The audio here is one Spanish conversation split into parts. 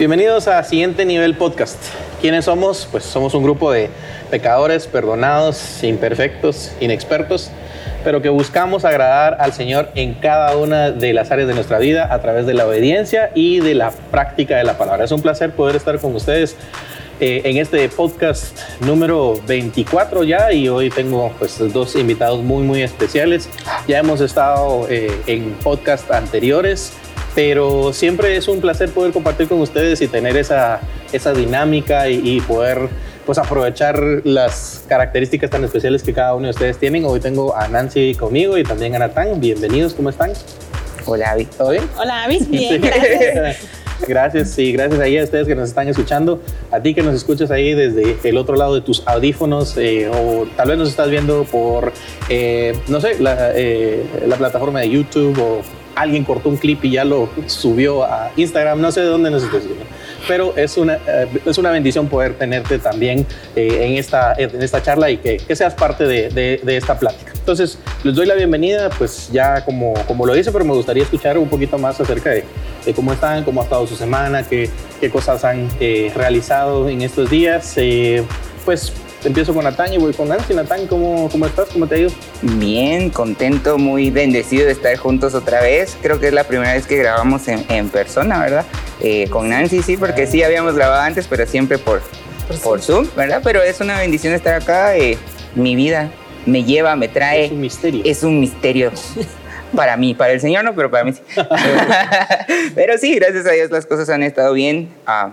Bienvenidos a Siguiente Nivel Podcast. ¿Quiénes somos? Pues somos un grupo de pecadores, perdonados, imperfectos, inexpertos, pero que buscamos agradar al Señor en cada una de las áreas de nuestra vida a través de la obediencia y de la práctica de la palabra. Es un placer poder estar con ustedes eh, en este podcast número 24 ya y hoy tengo pues dos invitados muy muy especiales. Ya hemos estado eh, en podcast anteriores pero siempre es un placer poder compartir con ustedes y tener esa, esa dinámica y, poder pues aprovechar las características tan especiales que cada uno de ustedes tienen. Hoy tengo a Nancy conmigo y también a Natán. Bienvenidos, ¿cómo están? Hola, Avi. ¿Todo bien? Hola, Avi. Bien, gracias. Gracias, y gracias ahí a ustedes que nos están escuchando, a ti que nos escuchas ahí desde el otro lado de tus audífonos, eh, o tal vez nos estás viendo por, eh, no sé, la, eh, la plataforma de YouTube o alguien cortó un clip y ya lo subió a Instagram, no sé de dónde nos estés viendo. Pero es una, eh, es una bendición poder tenerte también eh, en, esta, en esta charla y que, que seas parte de, de, esta plática. Entonces, les doy la bienvenida, pues ya como, como lo hice, pero me gustaría escuchar un poquito más acerca de, de cómo están, cómo ha estado su semana, qué, qué cosas han eh, realizado en estos días. pues empiezo con Natán y voy con Nancy. Natán, ¿cómo, ¿cómo estás? ¿Cómo te ha ido? Bien, contento, muy bendecido de estar juntos otra vez. Creo que es la primera vez que grabamos en, en persona, ¿verdad? Eh, con Nancy, sí, porque sí habíamos grabado antes, pero siempre por, por, Zoom, ¿verdad? Pero es una bendición estar acá. Eh, mi vida me lleva, me trae. Es un misterio. Es un misterio. para mí, para el Señor no, pero para mí sí. pero sí, gracias a Dios las cosas han estado bien. Ah,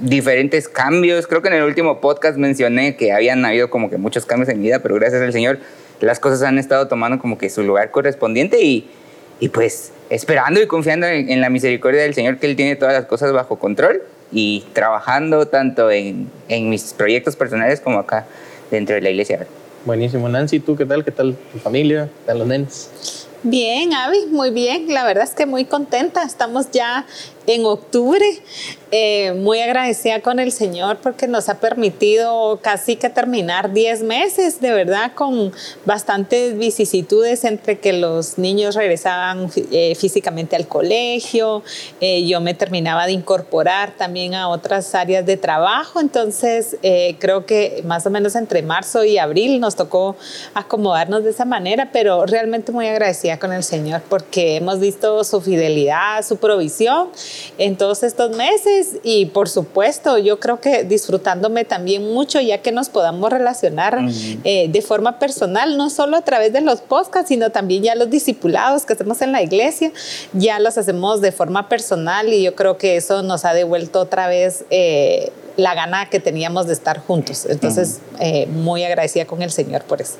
diferentes cambios. Creo que en el último podcast mencioné que habían habido como que muchos cambios en mi vida, pero gracias al Señor las cosas han estado tomando como que su lugar correspondiente y, y pues esperando y confiando en, la misericordia del Señor que Él tiene todas las cosas bajo control y trabajando tanto en, en mis proyectos personales como acá dentro de la iglesia. Buenísimo. Nancy, ¿tú qué tal? ¿Qué tal tu familia? ¿Qué tal los nenes? Bien, Avi, muy bien. La verdad es que muy contenta. Estamos ya en octubre. Eh, muy agradecida con el Señor porque nos ha permitido casi que terminar 10 meses, de verdad, con bastantes vicisitudes entre que los niños regresaban eh, físicamente al colegio, eh, yo me terminaba de incorporar también a otras áreas de trabajo, entonces creo que más o menos entre marzo y abril nos tocó acomodarnos de esa manera, pero realmente muy agradecida con el Señor porque hemos visto su fidelidad, su provisión en todos estos meses y por supuesto yo creo que disfrutándome también mucho ya que nos podamos relacionar eh, de forma personal, no solo a través de los podcasts, sino también ya los discipulados que hacemos en la iglesia, ya los hacemos de forma personal y yo creo que eso nos ha devuelto otra vez eh, la gana que teníamos de estar juntos. Entonces, eh, muy agradecida con el Señor por eso.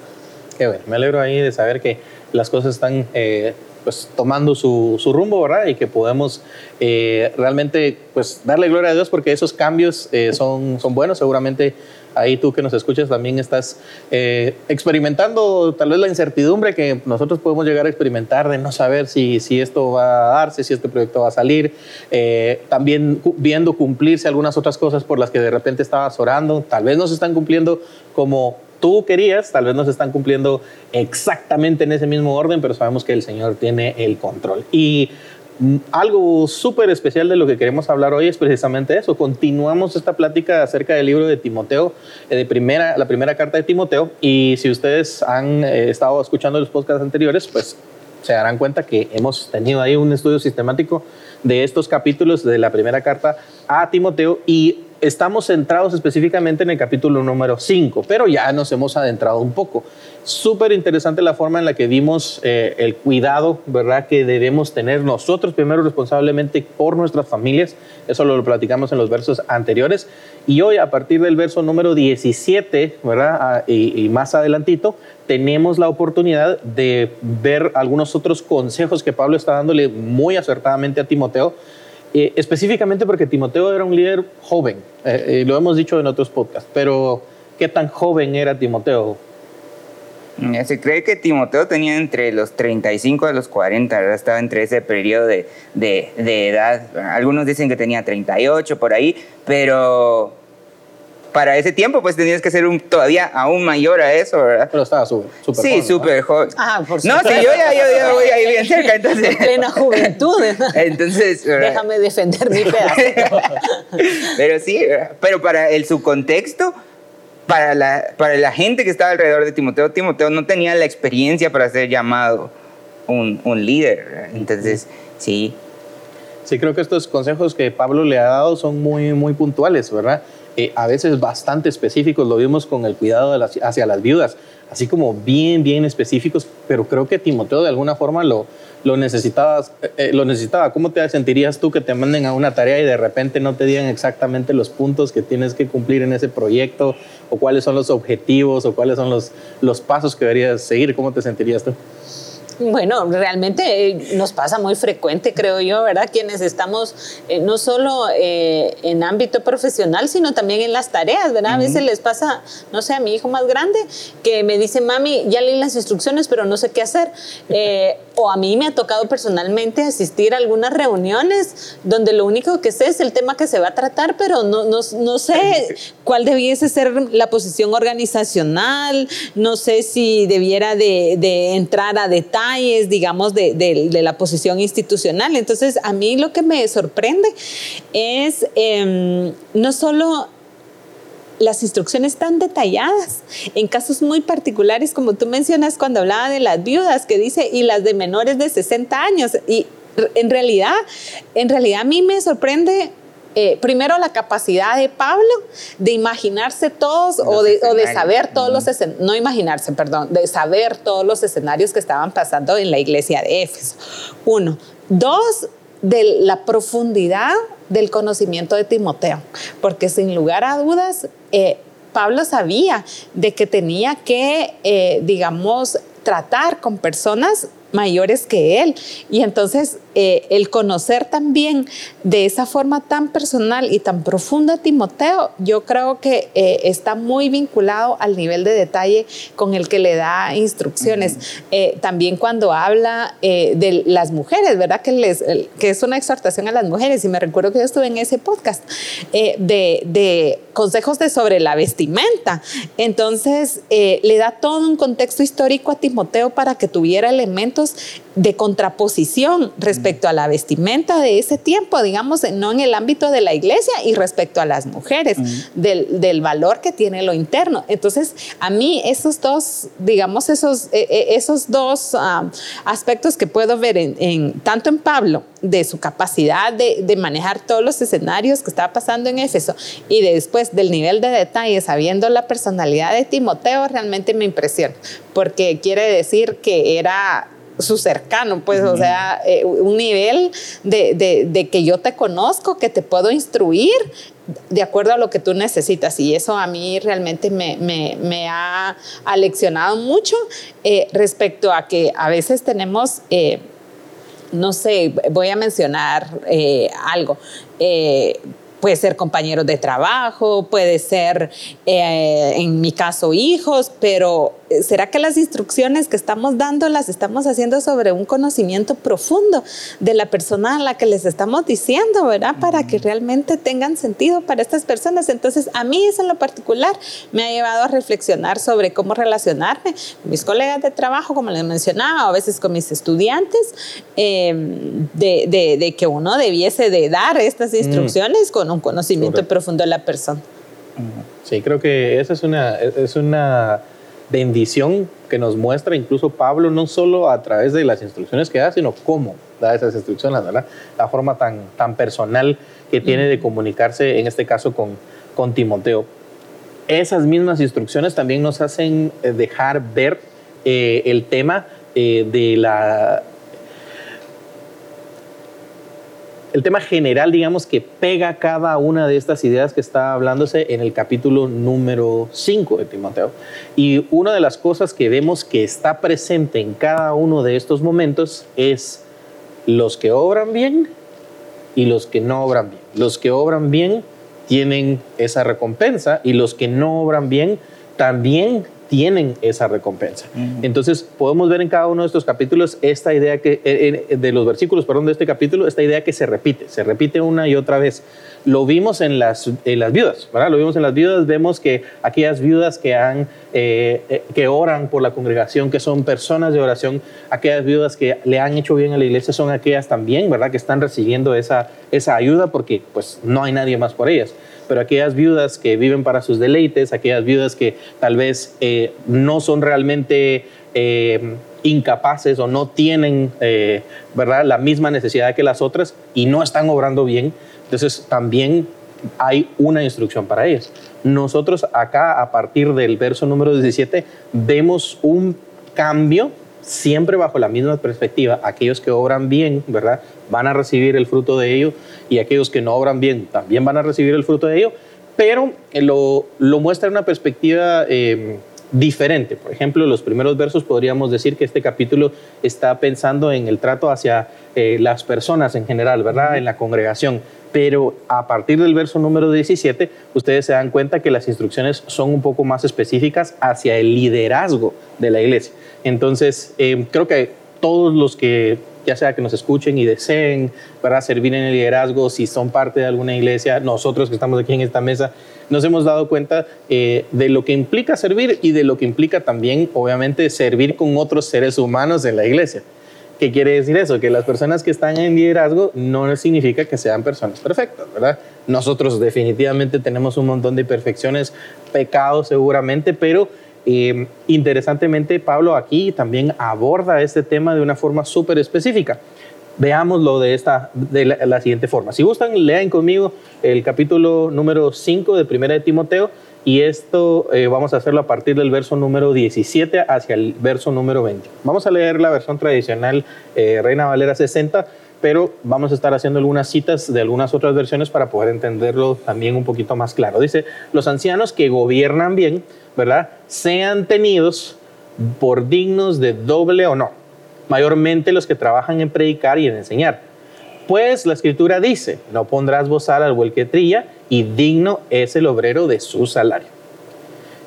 Qué bueno, me alegro ahí de saber que las cosas están pues tomando su, rumbo, ¿verdad? Y que podemos eh, realmente pues darle gloria a Dios porque esos cambios eh, son, buenos. Seguramente ahí tú que nos escuchas también estás eh, experimentando tal vez la incertidumbre que nosotros podemos llegar a experimentar de no saber si, si esto va a darse, si este proyecto va a salir. también viendo cumplirse algunas otras cosas por las que de repente estabas orando. Tal vez no se están cumpliendo como tú querías, tal vez no se están cumpliendo exactamente en ese mismo orden, pero sabemos que el Señor tiene el control. Y mm, algo súper especial de lo que queremos hablar hoy es precisamente eso. Continuamos esta plática acerca del libro de Timoteo, eh, de primera, la primera carta de Timoteo. Y si ustedes han eh, estado escuchando los podcasts anteriores, pues se darán cuenta que hemos tenido ahí un estudio sistemático de estos capítulos de la primera carta a Timoteo y estamos centrados específicamente en el capítulo número 5, pero ya nos hemos adentrado un poco. Súper interesante la forma en la que vimos eh, el cuidado, ¿verdad?, que debemos tener nosotros primero responsablemente por nuestras familias. Eso lo platicamos en los versos anteriores. Y hoy, a partir del verso número 17, ¿verdad?, ah, y, y más adelantito, tenemos la oportunidad de ver algunos otros consejos que Pablo está dándole muy acertadamente a Timoteo eh, específicamente porque Timoteo era un líder joven, eh, lo hemos dicho en otros podcasts, pero ¿qué tan joven era Timoteo? Se cree que Timoteo tenía entre los 35 a los 40, estaba entre ese periodo de, de, edad. Algunos dicen que tenía 38 por ahí, pero para ese tiempo, pues tenías que ser un, todavía aún mayor a eso, ¿verdad? Pero estaba súper Sí, joven, ¿no? súper joven. Ah, por No, sí, yo ya, yo ya voy ahí bien cerca, entonces. plena juventud. Entonces, ¿verdad? Déjame defender mi pedacito. pero sí, ¿verdad? pero para el su contexto, para la, para la gente que estaba alrededor de Timoteo, Timoteo no tenía la experiencia para ser llamado un, un líder. ¿verdad? Entonces, sí, Sí, creo que estos consejos que Pablo le ha dado son muy, muy puntuales, ¿verdad? A veces bastante específicos, lo vimos con el cuidado hacia las viudas, así como bien, bien específicos, pero creo que Timoteo de alguna forma lo, lo, necesitaba, eh, eh, lo necesitaba. ¿Cómo te sentirías tú que te manden a una tarea y de repente no te digan exactamente los puntos que tienes que cumplir en ese proyecto, o cuáles son los objetivos, o cuáles son los, los pasos que deberías seguir? ¿Cómo te sentirías tú? Bueno, realmente eh, nos pasa muy frecuente, creo yo, ¿verdad? Quienes estamos eh, no solo eh, en ámbito profesional, sino también en las tareas, ¿verdad? A veces les pasa, no sé, a mi hijo más grande, que me dice, mami, ya leí las instrucciones, pero no sé qué hacer. Eh, o a mí me ha tocado personalmente asistir a algunas reuniones donde lo único que sé es el tema que se va a tratar, pero no, no, no sé cuál debiese ser la posición organizacional, no sé si debiera de, entrar a detalles, digamos, de, de- de la posición institucional. Entonces, a mí lo que me sorprende es em, no solo las instrucciones tan detalladas en casos muy particulares, como tú mencionas cuando hablaba de las viudas, que dice, y las de menores de 60 años. Y en realidad, en realidad a mí me sorprende. eh, primero la capacidad de Pablo de imaginarse todos o de, o de escenarios. saber todos los escenarios, no imaginarse, perdón, de saber todos los escenarios que estaban pasando en la iglesia de Éfeso. Uno. Dos, de la profundidad del conocimiento de Timoteo, porque sin lugar a dudas, eh, Pablo sabía de que tenía que, eh, digamos, tratar con personas mayores que él. Y entonces eh, el conocer también de esa forma tan personal y tan profunda a Timoteo, yo creo que eh, está muy vinculado al nivel de detalle con el que le da instrucciones. Eh, también cuando habla eh, de las mujeres, ¿verdad? Que, les, que es una exhortación a las mujeres. Y me recuerdo que yo estuve en ese podcast eh, de, de consejos de sobre la vestimenta. Entonces, eh, le da todo un contexto histórico a Timoteo para que tuviera elementos de contraposición respecto a la vestimenta de ese tiempo, digamos, no en el ámbito de la iglesia y respecto a las mujeres, del, del valor que tiene lo interno. Entonces, a mí esos dos, digamos, esos, eh, eh, esos dos ah, aspectos que puedo ver en, en- tanto en Pablo, de su capacidad de, de manejar todos los escenarios que estaba pasando en Éfeso y de después del nivel de detalle, sabiendo la personalidad de Timoteo, realmente me impresiona, porque quiere decir que era su cercano, pues, o sea, eh, un nivel de, de- de que yo te conozco, que te puedo instruir de acuerdo a lo que tú necesitas. Y eso a mí realmente me, me- me ha aleccionado mucho eh, respecto a que a veces tenemos... eh, no sé, voy a mencionar eh, algo. Puede ser compañeros de trabajo, puede ser, eh, en mi caso, hijos, pero eh, ¿será que las instrucciones que estamos dando las estamos haciendo sobre un conocimiento profundo de la persona a la que les estamos diciendo, ¿verdad? Para que realmente tengan sentido para estas personas. Entonces, a mí eso en lo particular me ha llevado a reflexionar sobre cómo relacionarme con mis colegas de trabajo, como les mencionaba, o a veces con mis estudiantes, eh, de, de- de que uno debiese de dar estas instrucciones con un conocimiento Correcto. profundo de la persona. Sí, creo que esa es una, es una bendición que nos muestra incluso Pablo, no solo a través de las instrucciones que da, sino cómo da esas instrucciones, ¿verdad? La forma tan, tan personal que tiene de comunicarse, en este caso con, con Timoteo. Esas mismas instrucciones también nos hacen eh, dejar ver eh, el tema eh, de la el tema general, digamos, que pega cada una de estas ideas que está hablándose en el capítulo número 5 de Timoteo. Y una de las cosas que vemos que está presente en cada uno de estos momentos es los que obran bien y los que no obran bien. Los que obran bien tienen esa recompensa y los que no obran bien también tienen esa recompensa. Entonces, podemos ver en cada uno de estos capítulos esta idea que, eh, eh, de los versículos, perdón, de este capítulo, esta idea que se repite, se repite una y otra vez. Lo vimos en las, en las viudas, ¿verdad? Lo vimos en las viudas, vemos que aquellas viudas que, han, eh, que oran por la congregación, que son personas de oración, aquellas viudas que le han hecho bien a la iglesia, son aquellas también, ¿verdad? Que están recibiendo esa, esa ayuda porque pues no hay nadie más por ellas pero aquellas viudas que viven para sus deleites, aquellas viudas que tal vez eh, no son realmente eh, incapaces o no tienen eh, ¿verdad? la misma necesidad que las otras y no están obrando bien, entonces también hay una instrucción para ellas. Nosotros acá, a partir del verso número 17, vemos un cambio siempre bajo la misma perspectiva. Aquellos que obran bien, ¿verdad? Van a recibir el fruto de ello y aquellos que no obran bien también van a recibir el fruto de ello, pero eh, lo, lo muestra en una perspectiva eh, diferente. Por ejemplo, los primeros versos podríamos decir que este capítulo está pensando en el trato hacia eh, las personas en general, ¿verdad? En la congregación. Pero a partir del verso número 17, ustedes se dan cuenta que las instrucciones son un poco más específicas hacia el liderazgo de la iglesia. Entonces, creo que todos los que ya sea que nos escuchen y deseen para servir en el liderazgo, si son parte de alguna iglesia, nosotros que estamos aquí en esta mesa, nos hemos dado cuenta eh, de lo que implica servir y de lo que implica también, obviamente, servir con otros seres humanos en la iglesia. ¿Qué quiere decir eso? Que las personas que están en liderazgo no significa que sean personas perfectas, ¿verdad? Nosotros definitivamente tenemos un montón de imperfecciones, pecados seguramente, pero eh, interesantemente, Pablo aquí también aborda este tema de una forma súper específica. Veámoslo de, esta, de la, siguiente forma. Si gustan, lean conmigo el capítulo número 5 de Primera de Timoteo y esto eh, vamos a hacerlo a partir del verso número 17 hacia el verso número 20. Vamos a leer la versión tradicional eh, Reina Valera 60, pero vamos a estar haciendo algunas citas de algunas otras versiones para poder entenderlo también un poquito más claro. Dice, los ancianos que gobiernan bien ¿verdad? Sean tenidos por dignos de doble honor, mayormente los que trabajan en predicar y en enseñar. Pues la escritura dice, no pondrás bozal al buey que trilla y digno es el obrero de su salario.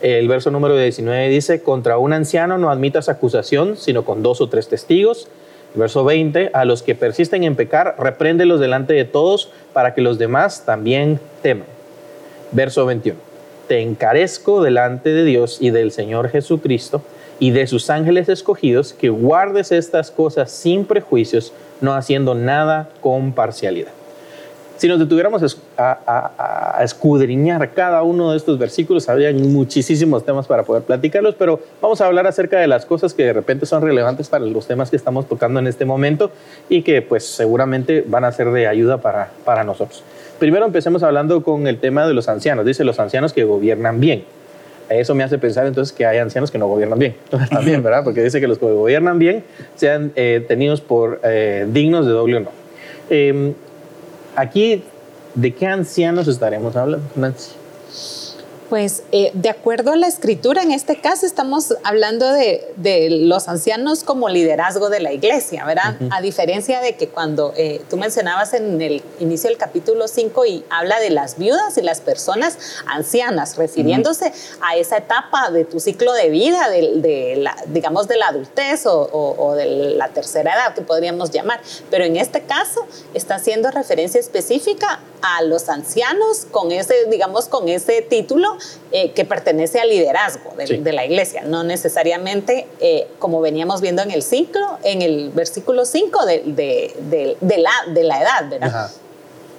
El verso número 19 dice, contra un anciano no admitas acusación, sino con dos o tres testigos. Verso 20, a los que persisten en pecar, repréndelos delante de todos para que los demás también teman. Verso 21 te encarezco delante de Dios y del Señor Jesucristo y de sus ángeles escogidos, que guardes estas cosas sin prejuicios, no haciendo nada con parcialidad. Si nos detuviéramos a, escudriñar cada uno de estos versículos, habría muchísimos temas para poder platicarlos, pero vamos a hablar acerca de las cosas que de repente son relevantes para los temas que estamos tocando en este momento y que pues seguramente van a ser de ayuda para, para nosotros. Primero empecemos hablando con el tema de los ancianos. Dice los ancianos que gobiernan bien. Eso me hace pensar entonces que hay ancianos que no gobiernan bien. También, ¿verdad? Porque dice que los que gobiernan bien sean eh, tenidos por eh, dignos de doble honor. Eh, aquí, ¿de qué ancianos estaremos hablando, Nancy? Pues eh, de acuerdo a la escritura, en este caso estamos hablando de, los ancianos como liderazgo de la iglesia, ¿verdad? A diferencia de que cuando eh, tú mencionabas en el inicio del capítulo 5 y habla de las viudas y las personas ancianas, refiriéndose a esa etapa de tu ciclo de vida, de, la, digamos de la adultez o, de la tercera edad que podríamos llamar. Pero en este caso está haciendo referencia específica a los ancianos con ese, digamos, con ese título eh, que pertenece al liderazgo de, la iglesia, no necesariamente eh, como veníamos viendo en el ciclo, en el versículo 5 de, de, la, de la edad, ¿verdad?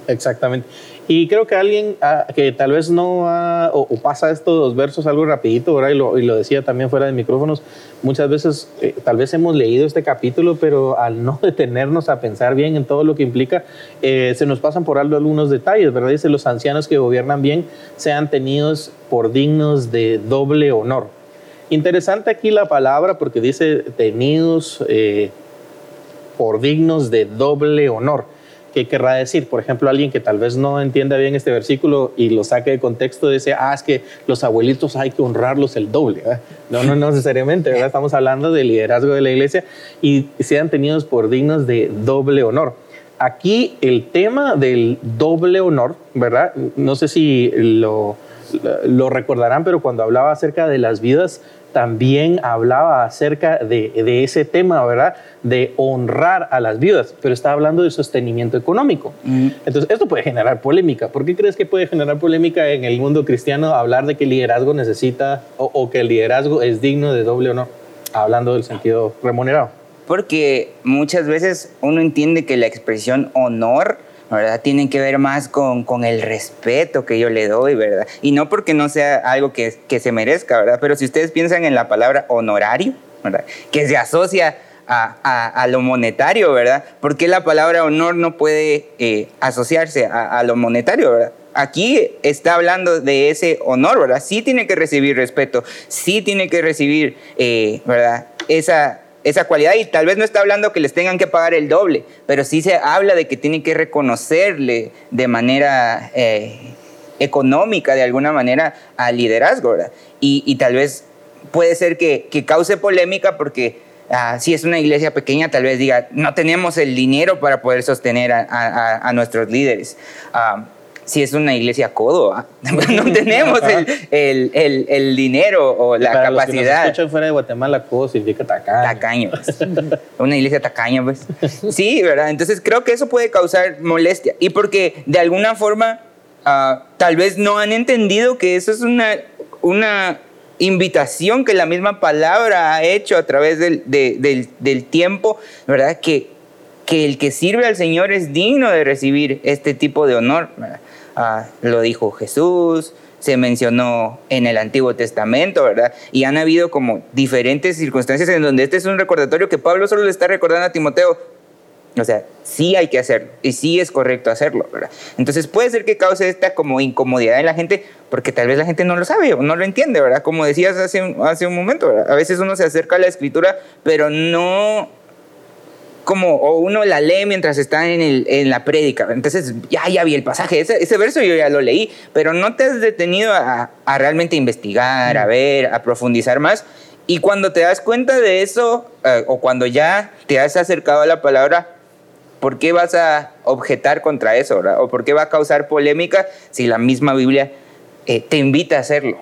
Exactamente. Y creo que alguien ah, que tal vez no o, pasa estos dos versos algo rapidito, ¿verdad? Y lo, decía también fuera de micrófonos, muchas veces eh, tal vez hemos leído este capítulo, pero al no detenernos a pensar bien en todo lo que implica, eh, se nos pasan por algo algunos detalles, ¿verdad? Dice, los ancianos que gobiernan bien sean tenidos por dignos de doble honor. Interesante aquí la palabra porque dice tenidos eh, por dignos de doble honor. ¿Qué querrá decir? Por ejemplo, alguien que tal vez no entienda bien este versículo y lo saque de contexto, dice, ah, es que los abuelitos hay que honrarlos el doble. No, no, no necesariamente, ¿verdad? Estamos hablando del liderazgo de la iglesia y sean tenidos por dignos de doble honor. Aquí el tema del doble honor, ¿verdad? No sé si lo, lo recordarán, pero cuando hablaba acerca de las vidas, también hablaba acerca de, de, ese tema, ¿verdad? De honrar a las viudas, pero está hablando de sostenimiento económico. Entonces, esto puede generar polémica. ¿Por qué crees que puede generar polémica en el mundo cristiano hablar de que el liderazgo necesita o, o que el liderazgo es digno de doble honor? Hablando del sentido remunerado. Porque muchas veces uno entiende que la expresión honor ¿verdad? Tienen que ver más con, con, el respeto que yo le doy, ¿verdad? Y no porque no sea algo que, que se merezca, ¿verdad? Pero si ustedes piensan en la palabra honorario, ¿verdad? Que se asocia a, a, lo monetario, ¿verdad? ¿Por qué la palabra honor no puede eh, asociarse a, a, lo monetario, ¿verdad? Aquí está hablando de ese honor, ¿verdad? Sí tiene que recibir respeto, sí tiene que recibir, eh, ¿verdad? Esa, esa cualidad y tal vez no está hablando que les tengan que pagar el doble, pero sí se habla de que tienen que reconocerle de manera eh, económica, de alguna manera, al liderazgo. Y, y tal vez puede ser que, que cause polémica porque uh, si es una iglesia pequeña, tal vez diga, no tenemos el dinero para poder sostener a, a, nuestros líderes. Uh, si es una iglesia codo, ¿eh? no tenemos el, el, el, el, dinero o la Para capacidad. Los que nos escuchan fuera de Guatemala, codo significa tacaño. Tacaño. Pues. una iglesia tacaña, pues. Sí, ¿verdad? Entonces creo que eso puede causar molestia. Y porque de alguna forma uh, tal vez no han entendido que eso es una, una invitación que la misma palabra ha hecho a través del, de, del, del tiempo, ¿verdad? Que, que el que sirve al Señor es digno de recibir este tipo de honor. ¿verdad? Uh, lo dijo Jesús, se mencionó en el Antiguo Testamento, ¿verdad? Y han habido como diferentes circunstancias en donde este es un recordatorio que Pablo solo le está recordando a Timoteo. O sea, sí hay que hacerlo y sí es correcto hacerlo, ¿verdad? Entonces puede ser que cause esta como incomodidad en la gente porque tal vez la gente no lo sabe o no lo entiende, ¿verdad? Como decías hace hace un momento, ¿verdad? A veces uno se acerca a la escritura, pero no como o uno la lee mientras está en, el, en la prédica. Entonces, ya, ya vi el pasaje, ese, ese, verso yo ya lo leí, pero no te has detenido a, a realmente investigar, a ver, a profundizar más. Y cuando te das cuenta de eso, eh, o cuando ya te has acercado a la palabra, ¿por qué vas a objetar contra eso? ¿verdad? ¿O por qué va a causar polémica si la misma Biblia eh, te invita a hacerlo?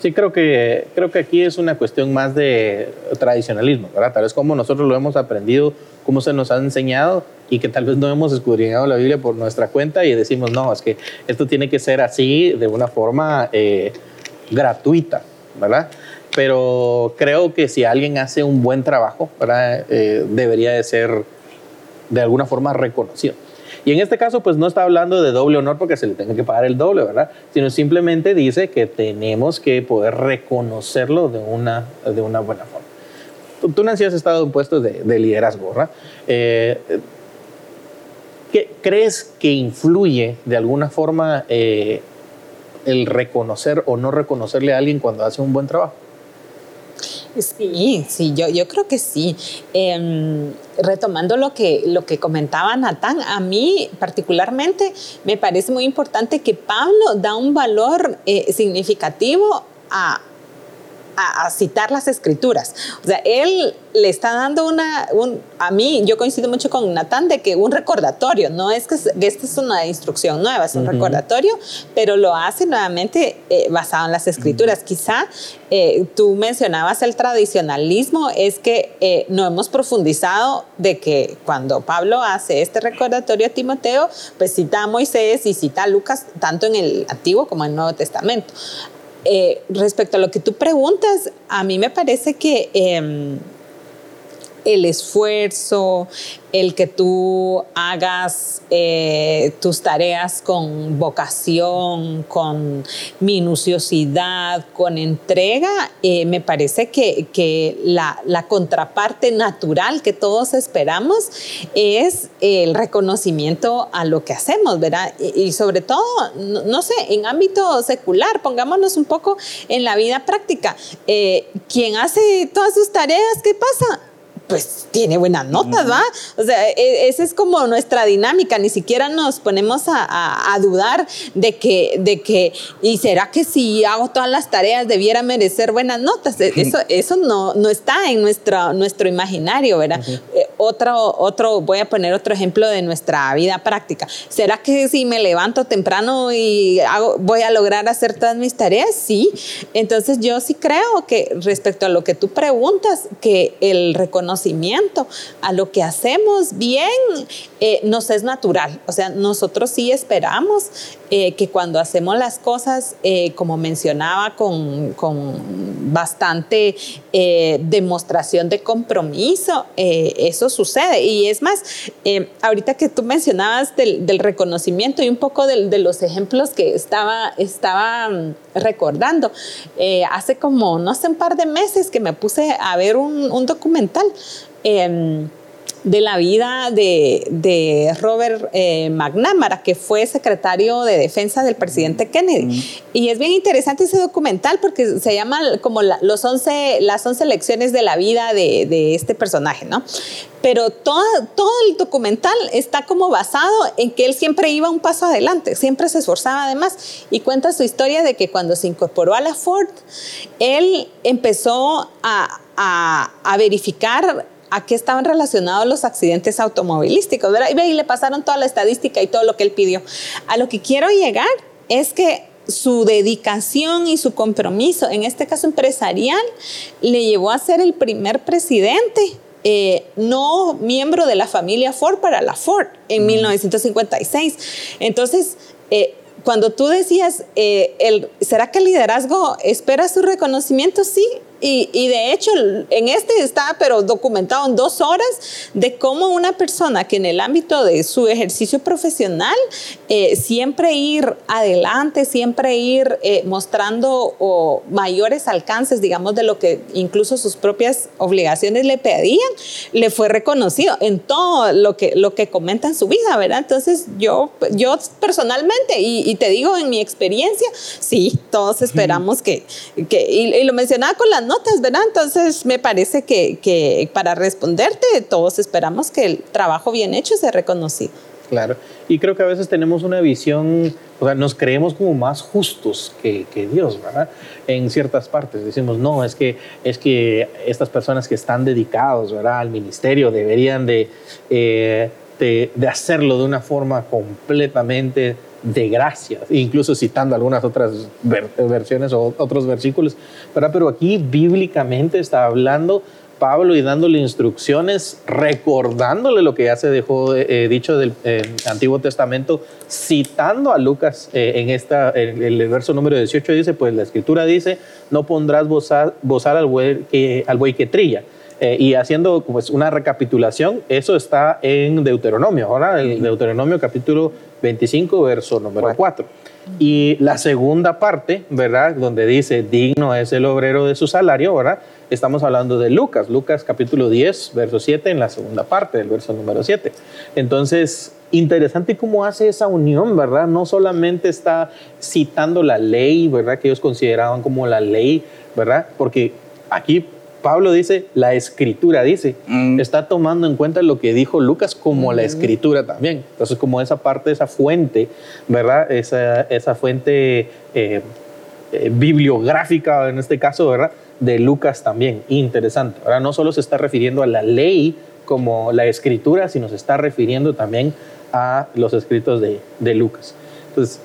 Sí, creo que, creo que aquí es una cuestión más de tradicionalismo, ¿verdad? Tal vez como nosotros lo hemos aprendido, cómo se nos ha enseñado y que tal vez no hemos escudriñado la Biblia por nuestra cuenta y decimos, no, es que esto tiene que ser así de una forma eh, gratuita, ¿verdad? Pero creo que si alguien hace un buen trabajo, ¿verdad? Eh, debería de ser de alguna forma reconocido. Y en este caso, pues no está hablando de doble honor porque se le tenga que pagar el doble, ¿verdad? Sino simplemente dice que tenemos que poder reconocerlo de una, de una buena forma. Tú, tú Nancy, has estado en puestos de, de liderazgo, ¿verdad? Eh, ¿qué, ¿Crees que influye de alguna forma eh, el reconocer o no reconocerle a alguien cuando hace un buen trabajo? Sí, sí, yo, yo creo que sí. Eh, retomando lo que, lo que comentaba Natán, a mí particularmente me parece muy importante que Pablo da un valor eh, significativo a, a, a, citar las escrituras. O sea, él le está dando una, un, a mí, yo coincido mucho con Natán de que un recordatorio, no es que, que esta es una instrucción nueva, es un uh -huh. recordatorio, pero lo hace nuevamente eh, basado en las escrituras. Uh -huh. Quizá eh, tú mencionabas el tradicionalismo, es que eh, no hemos profundizado de que cuando Pablo hace este recordatorio a Timoteo, pues cita a Moisés y cita a Lucas tanto en el Antiguo como en el Nuevo Testamento. Eh, respecto a lo que tú preguntas, a mí me parece que eh, el esfuerzo, el que tú hagas eh, tus tareas con vocación, con minuciosidad, con entrega, eh, me parece que, que la, la, contraparte natural que todos esperamos es el reconocimiento a lo que hacemos, ¿verdad? Y, sobre todo, no, no, sé, en ámbito secular, pongámonos un poco en la vida práctica. Eh, quien hace todas sus tareas, ¿qué pasa? Pues tiene buenas notas, ¿va? O sea, e, esa es como nuestra dinámica, ni siquiera nos ponemos a, a, a, dudar de que, de que, ¿y será que si hago todas las tareas debiera merecer buenas notas? Eso, eso no, no está en nuestro, nuestro imaginario, ¿verdad? Uh -huh. otro, otro, voy a poner otro ejemplo de nuestra vida práctica. ¿Será que si me levanto temprano y hago, voy a lograr hacer todas mis tareas? Sí. Entonces yo sí creo que respecto a lo que tú preguntas, que el reconocimiento a lo que hacemos bien eh, nos es natural. O sea, nosotros sí esperamos eh, que cuando hacemos las cosas, eh, como mencionaba, con, bastante eh, demostración de compromiso, eso sucede. Y es más, ahorita que tú mencionabas del, reconocimiento y un poco de, los ejemplos que estaba, estaba recordando, hace como, no sé, un par de meses que me puse a ver un, un documental em, de la vida de, Robert eh, McNamara, que fue secretario de defensa del presidente Kennedy. Y es bien interesante ese documental porque se llama como los 11, las 11 lecciones de la vida de, este personaje, ¿no? Pero todo, todo el documental está como basado en que él siempre iba un paso adelante, siempre se esforzaba además y cuenta su historia de que cuando se incorporó a la Ford, él empezó a, a, a verificar a qué estaban relacionados los accidentes automovilísticos, ¿verdad? Y le pasaron toda la estadística y todo lo que él pidió. A lo que quiero llegar es que su dedicación y su compromiso, en este caso empresarial, le llevó a ser el primer presidente eh, no miembro de la familia Ford para la Ford en 1956. Mm. Entonces, eh, cuando tú decías, eh, el, ¿será que el liderazgo espera su reconocimiento? Sí, y, de hecho, en este está, pero documentado en dos horas, de cómo una persona que en el ámbito de su ejercicio profesional, eh, siempre ir adelante, siempre ir eh, mostrando o mayores alcances, digamos, de lo que incluso sus propias obligaciones le pedían, le fue reconocido en todo lo que, lo que comenta en su vida, ¿verdad? Entonces, yo, yo personalmente, y, te digo en mi experiencia, sí, todos esperamos que, que y, y lo mencionaba con las notas, ¿verdad? Entonces me parece que, para responderte, todos esperamos que el trabajo bien hecho sea reconocido. Claro, y creo que a veces tenemos una visión, o sea, nos creemos como más justos que, Dios, ¿verdad? En ciertas partes decimos, no, es que, es que estas personas que están dedicados, ¿verdad? Al ministerio deberían de, eh, de hacerlo de una forma completamente de gracia, incluso citando algunas otras versiones o otros versículos, pero aquí bíblicamente está hablando Pablo y dándole instrucciones, recordándole lo que ya se dejó eh, dicho del Antiguo Testamento, citando a Lucas eh, en esta, el, verso número 18 dice, pues la escritura dice, no pondrás bozar, que, al buey que trilla. Eh, y haciendo pues, una recapitulación, eso está en Deuteronomio, ahora el Deuteronomio capítulo 25, verso número 4. Y la segunda parte, ¿verdad? Donde dice, digno es el obrero de su salario, ¿verdad? Estamos hablando de Lucas, Lucas capítulo 10, verso 7, en la segunda parte del verso número 7. Entonces, interesante cómo hace esa unión, ¿verdad? No solamente está citando la ley, ¿verdad? Que ellos consideraban como la ley, ¿verdad? Porque aquí Pablo dice, la escritura dice, mm. está tomando en cuenta lo que dijo Lucas como la escritura también. Entonces, como esa parte, esa fuente, ¿verdad? Esa, esa fuente eh, eh, bibliográfica, en este caso, ¿verdad? De Lucas también, interesante. Ahora, no solo se está refiriendo a la ley como la escritura, sino se está refiriendo también a los escritos de, de Lucas. Entonces,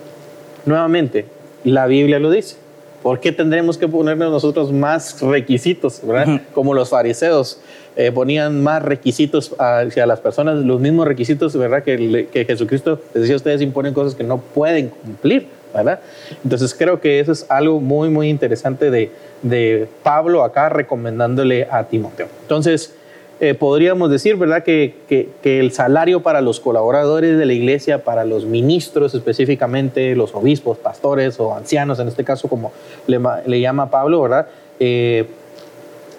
nuevamente, la Biblia lo dice ¿Por qué tendremos que ponernos nosotros más requisitos, ¿verdad? Como los fariseos eh, ponían más requisitos hacia las personas, los mismos requisitos, ¿verdad? Que, que Jesucristo les decía, ustedes imponen cosas que no pueden cumplir, ¿verdad? Entonces creo que eso es algo muy, muy interesante de, de Pablo acá recomendándole a Timoteo. Entonces, eh, podríamos decir, ¿verdad?, que, que, el salario para los colaboradores de la iglesia, para los ministros específicamente, los obispos, pastores o ancianos, en este caso, como le, le llama Pablo, ¿verdad?, eh,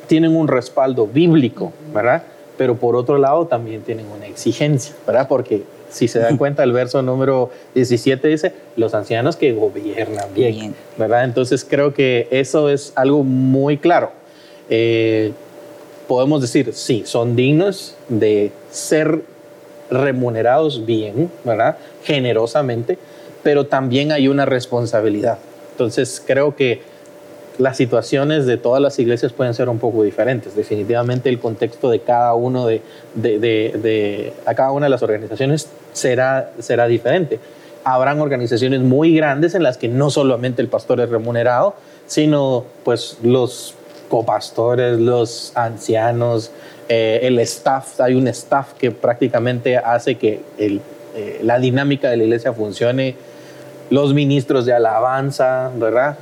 tienen un respaldo bíblico, ¿verdad? Pero por otro lado también tienen una exigencia, ¿verdad? Porque si se dan cuenta, el verso número 17 dice, los ancianos que gobiernan bien, ¿verdad? Entonces creo que eso es algo muy claro. Eh, podemos decir, sí, son dignos de ser remunerados bien, ¿verdad? Generosamente, pero también hay una responsabilidad. Entonces creo que las situaciones de todas las iglesias pueden ser un poco diferentes. Definitivamente el contexto de cada uno de, de, de, a cada una de las organizaciones será, será diferente. Habrán organizaciones muy grandes en las que no solamente el pastor es remunerado, sino pues los copastores, los ancianos, eh, el staff. Hay un staff que prácticamente hace que el, eh, la dinámica de la iglesia funcione. Los ministros de alabanza, ¿verdad?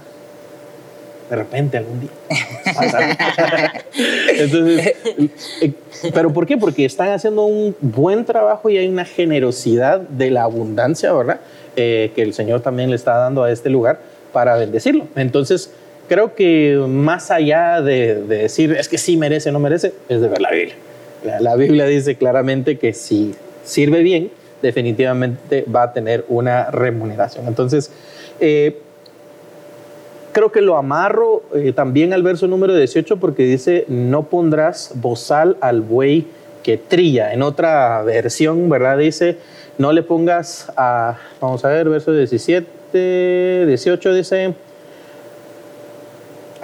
de repente algún día. Entonces, eh, pero ¿por qué? Porque están haciendo un buen trabajo y hay una generosidad de la abundancia, ¿verdad? Que el Señor también le está dando a este lugar para bendecirlo. Entonces, creo que más allá de, decir es que sí merece o no merece, es de ver la Biblia. La, Biblia dice claramente que si sirve bien, definitivamente va a tener una remuneración. Entonces, eh, creo que lo amarro eh, también al verso número 18 porque dice, no pondrás bozal al buey que trilla. En otra versión, ¿verdad? Dice, no le pongas a, vamos a ver, verso 17, 18 dice,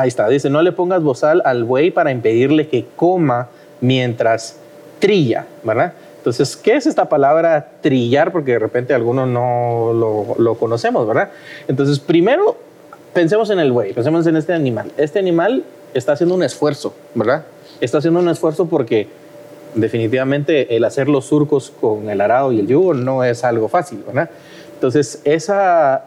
ahí está, dice, no le pongas bozal al buey para impedirle que coma mientras trilla, ¿verdad? Entonces, ¿qué es esta palabra trillar? Porque de repente algunos no lo, conocemos, ¿verdad? Entonces, primero pensemos en el buey, pensemos en este animal. Este animal está haciendo un esfuerzo, ¿verdad? Está haciendo un esfuerzo porque definitivamente el hacer los surcos con el arado y el yugo no es algo fácil, ¿verdad? Entonces, esa,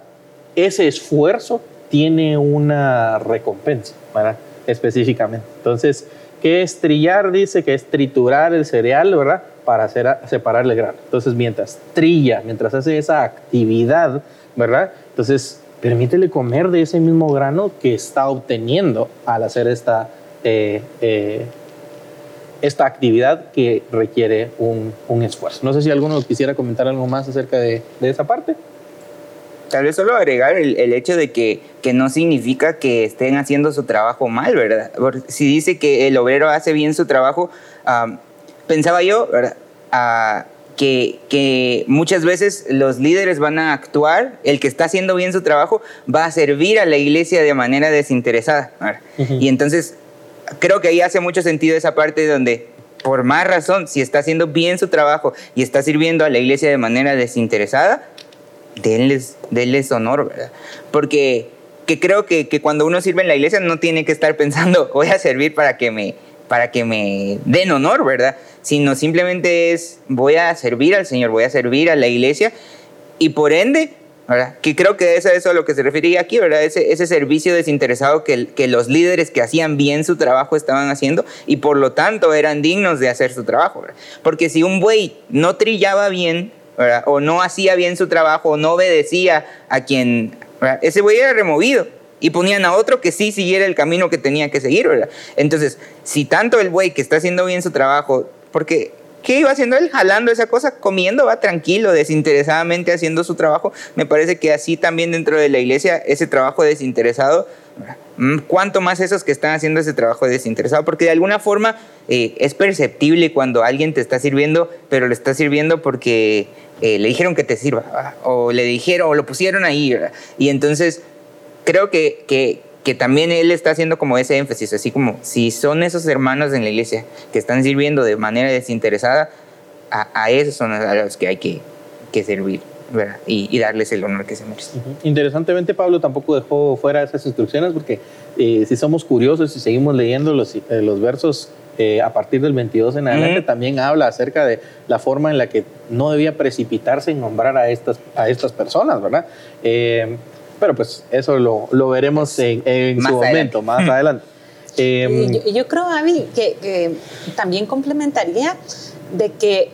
ese esfuerzo tiene una recompensa, ¿verdad? Específicamente. Entonces, ¿qué es trillar? Dice que es triturar el cereal, ¿verdad? Para hacer, separar el grano. Entonces, mientras trilla, mientras hace esa actividad, ¿verdad? Entonces, permítele comer de ese mismo grano que está obteniendo al hacer esta, eh, eh, esta actividad que requiere un, un, esfuerzo. No sé si alguno quisiera comentar algo más acerca de, de esa parte. Tal vez solo agregar el, el, hecho de que, que no significa que estén haciendo su trabajo mal, ¿verdad? Porque si dice que el obrero hace bien su trabajo, um, pensaba yo, ¿verdad? Uh, que, que, muchas veces los líderes van a actuar, el que está haciendo bien su trabajo va a servir a la iglesia de manera desinteresada. Uh -huh. Y entonces creo que ahí hace mucho sentido esa parte donde, por más razón, si está haciendo bien su trabajo y está sirviendo a la iglesia de manera desinteresada, denles, denles honor, ¿verdad? Porque que creo que, que cuando uno sirve en la iglesia no tiene que estar pensando, voy a servir para que me, para que me den honor, ¿verdad? Sino simplemente es, voy a servir al Señor, voy a servir a la iglesia y por ende, ¿verdad? Que creo que es eso a lo que se refería aquí, ¿verdad? Ese, ese servicio desinteresado que, que los líderes que hacían bien su trabajo estaban haciendo y por lo tanto eran dignos de hacer su trabajo, ¿verdad? Porque si un buey no trillaba bien, O no hacía bien su trabajo, o no obedecía a quien, ese buey era removido y ponían a otro que sí siguiera el camino que tenía que seguir. Entonces, si tanto el buey que está haciendo bien su trabajo, porque ¿qué iba haciendo él? Jalando esa cosa, comiendo, va tranquilo, desinteresadamente haciendo su trabajo. Me parece que así también dentro de la iglesia, ese trabajo desinteresado, mm, ¿cuánto más esos que están haciendo ese trabajo desinteresado? Porque de alguna forma eh, es perceptible cuando alguien te está sirviendo, pero le está sirviendo porque eh, le dijeron que te sirva, o le dijeron, o lo pusieron ahí, ¿verdad? y entonces creo que, que, que, también él está haciendo como ese énfasis, así como si son esos hermanos en la iglesia que están sirviendo de manera desinteresada, a, a esos son a los que hay que, que servir. Y, y, darles el honor que se merecen. Uh -huh. Interesantemente, Pablo tampoco dejó fuera esas instrucciones porque eh, si somos curiosos y seguimos leyendo los, eh, los versos eh, a partir del 22 en adelante, uh -huh. también habla acerca de la forma en la que no debía precipitarse en nombrar a estas, a estas personas, ¿verdad? Eh, pero pues eso lo, lo veremos en, en su adelante. momento, más adelante. Eh, yo, yo, creo, Avi, que, que, también complementaría de que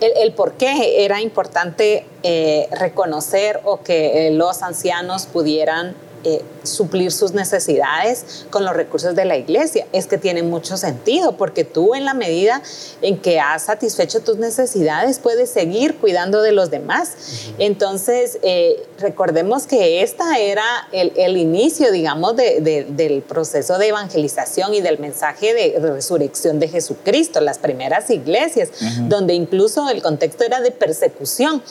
el, el por qué era importante eh, reconocer o que eh, los ancianos pudieran eh, suplir sus necesidades con los recursos de la iglesia. Es que tiene mucho sentido, porque tú en la medida en que has satisfecho tus necesidades, puedes seguir cuidando de los demás. Uh -huh. Entonces, eh, recordemos que esta era el, el inicio, digamos, de, de, del proceso de evangelización y del mensaje de, resurrección de Jesucristo, las primeras iglesias, uh -huh. donde incluso el contexto era de persecución.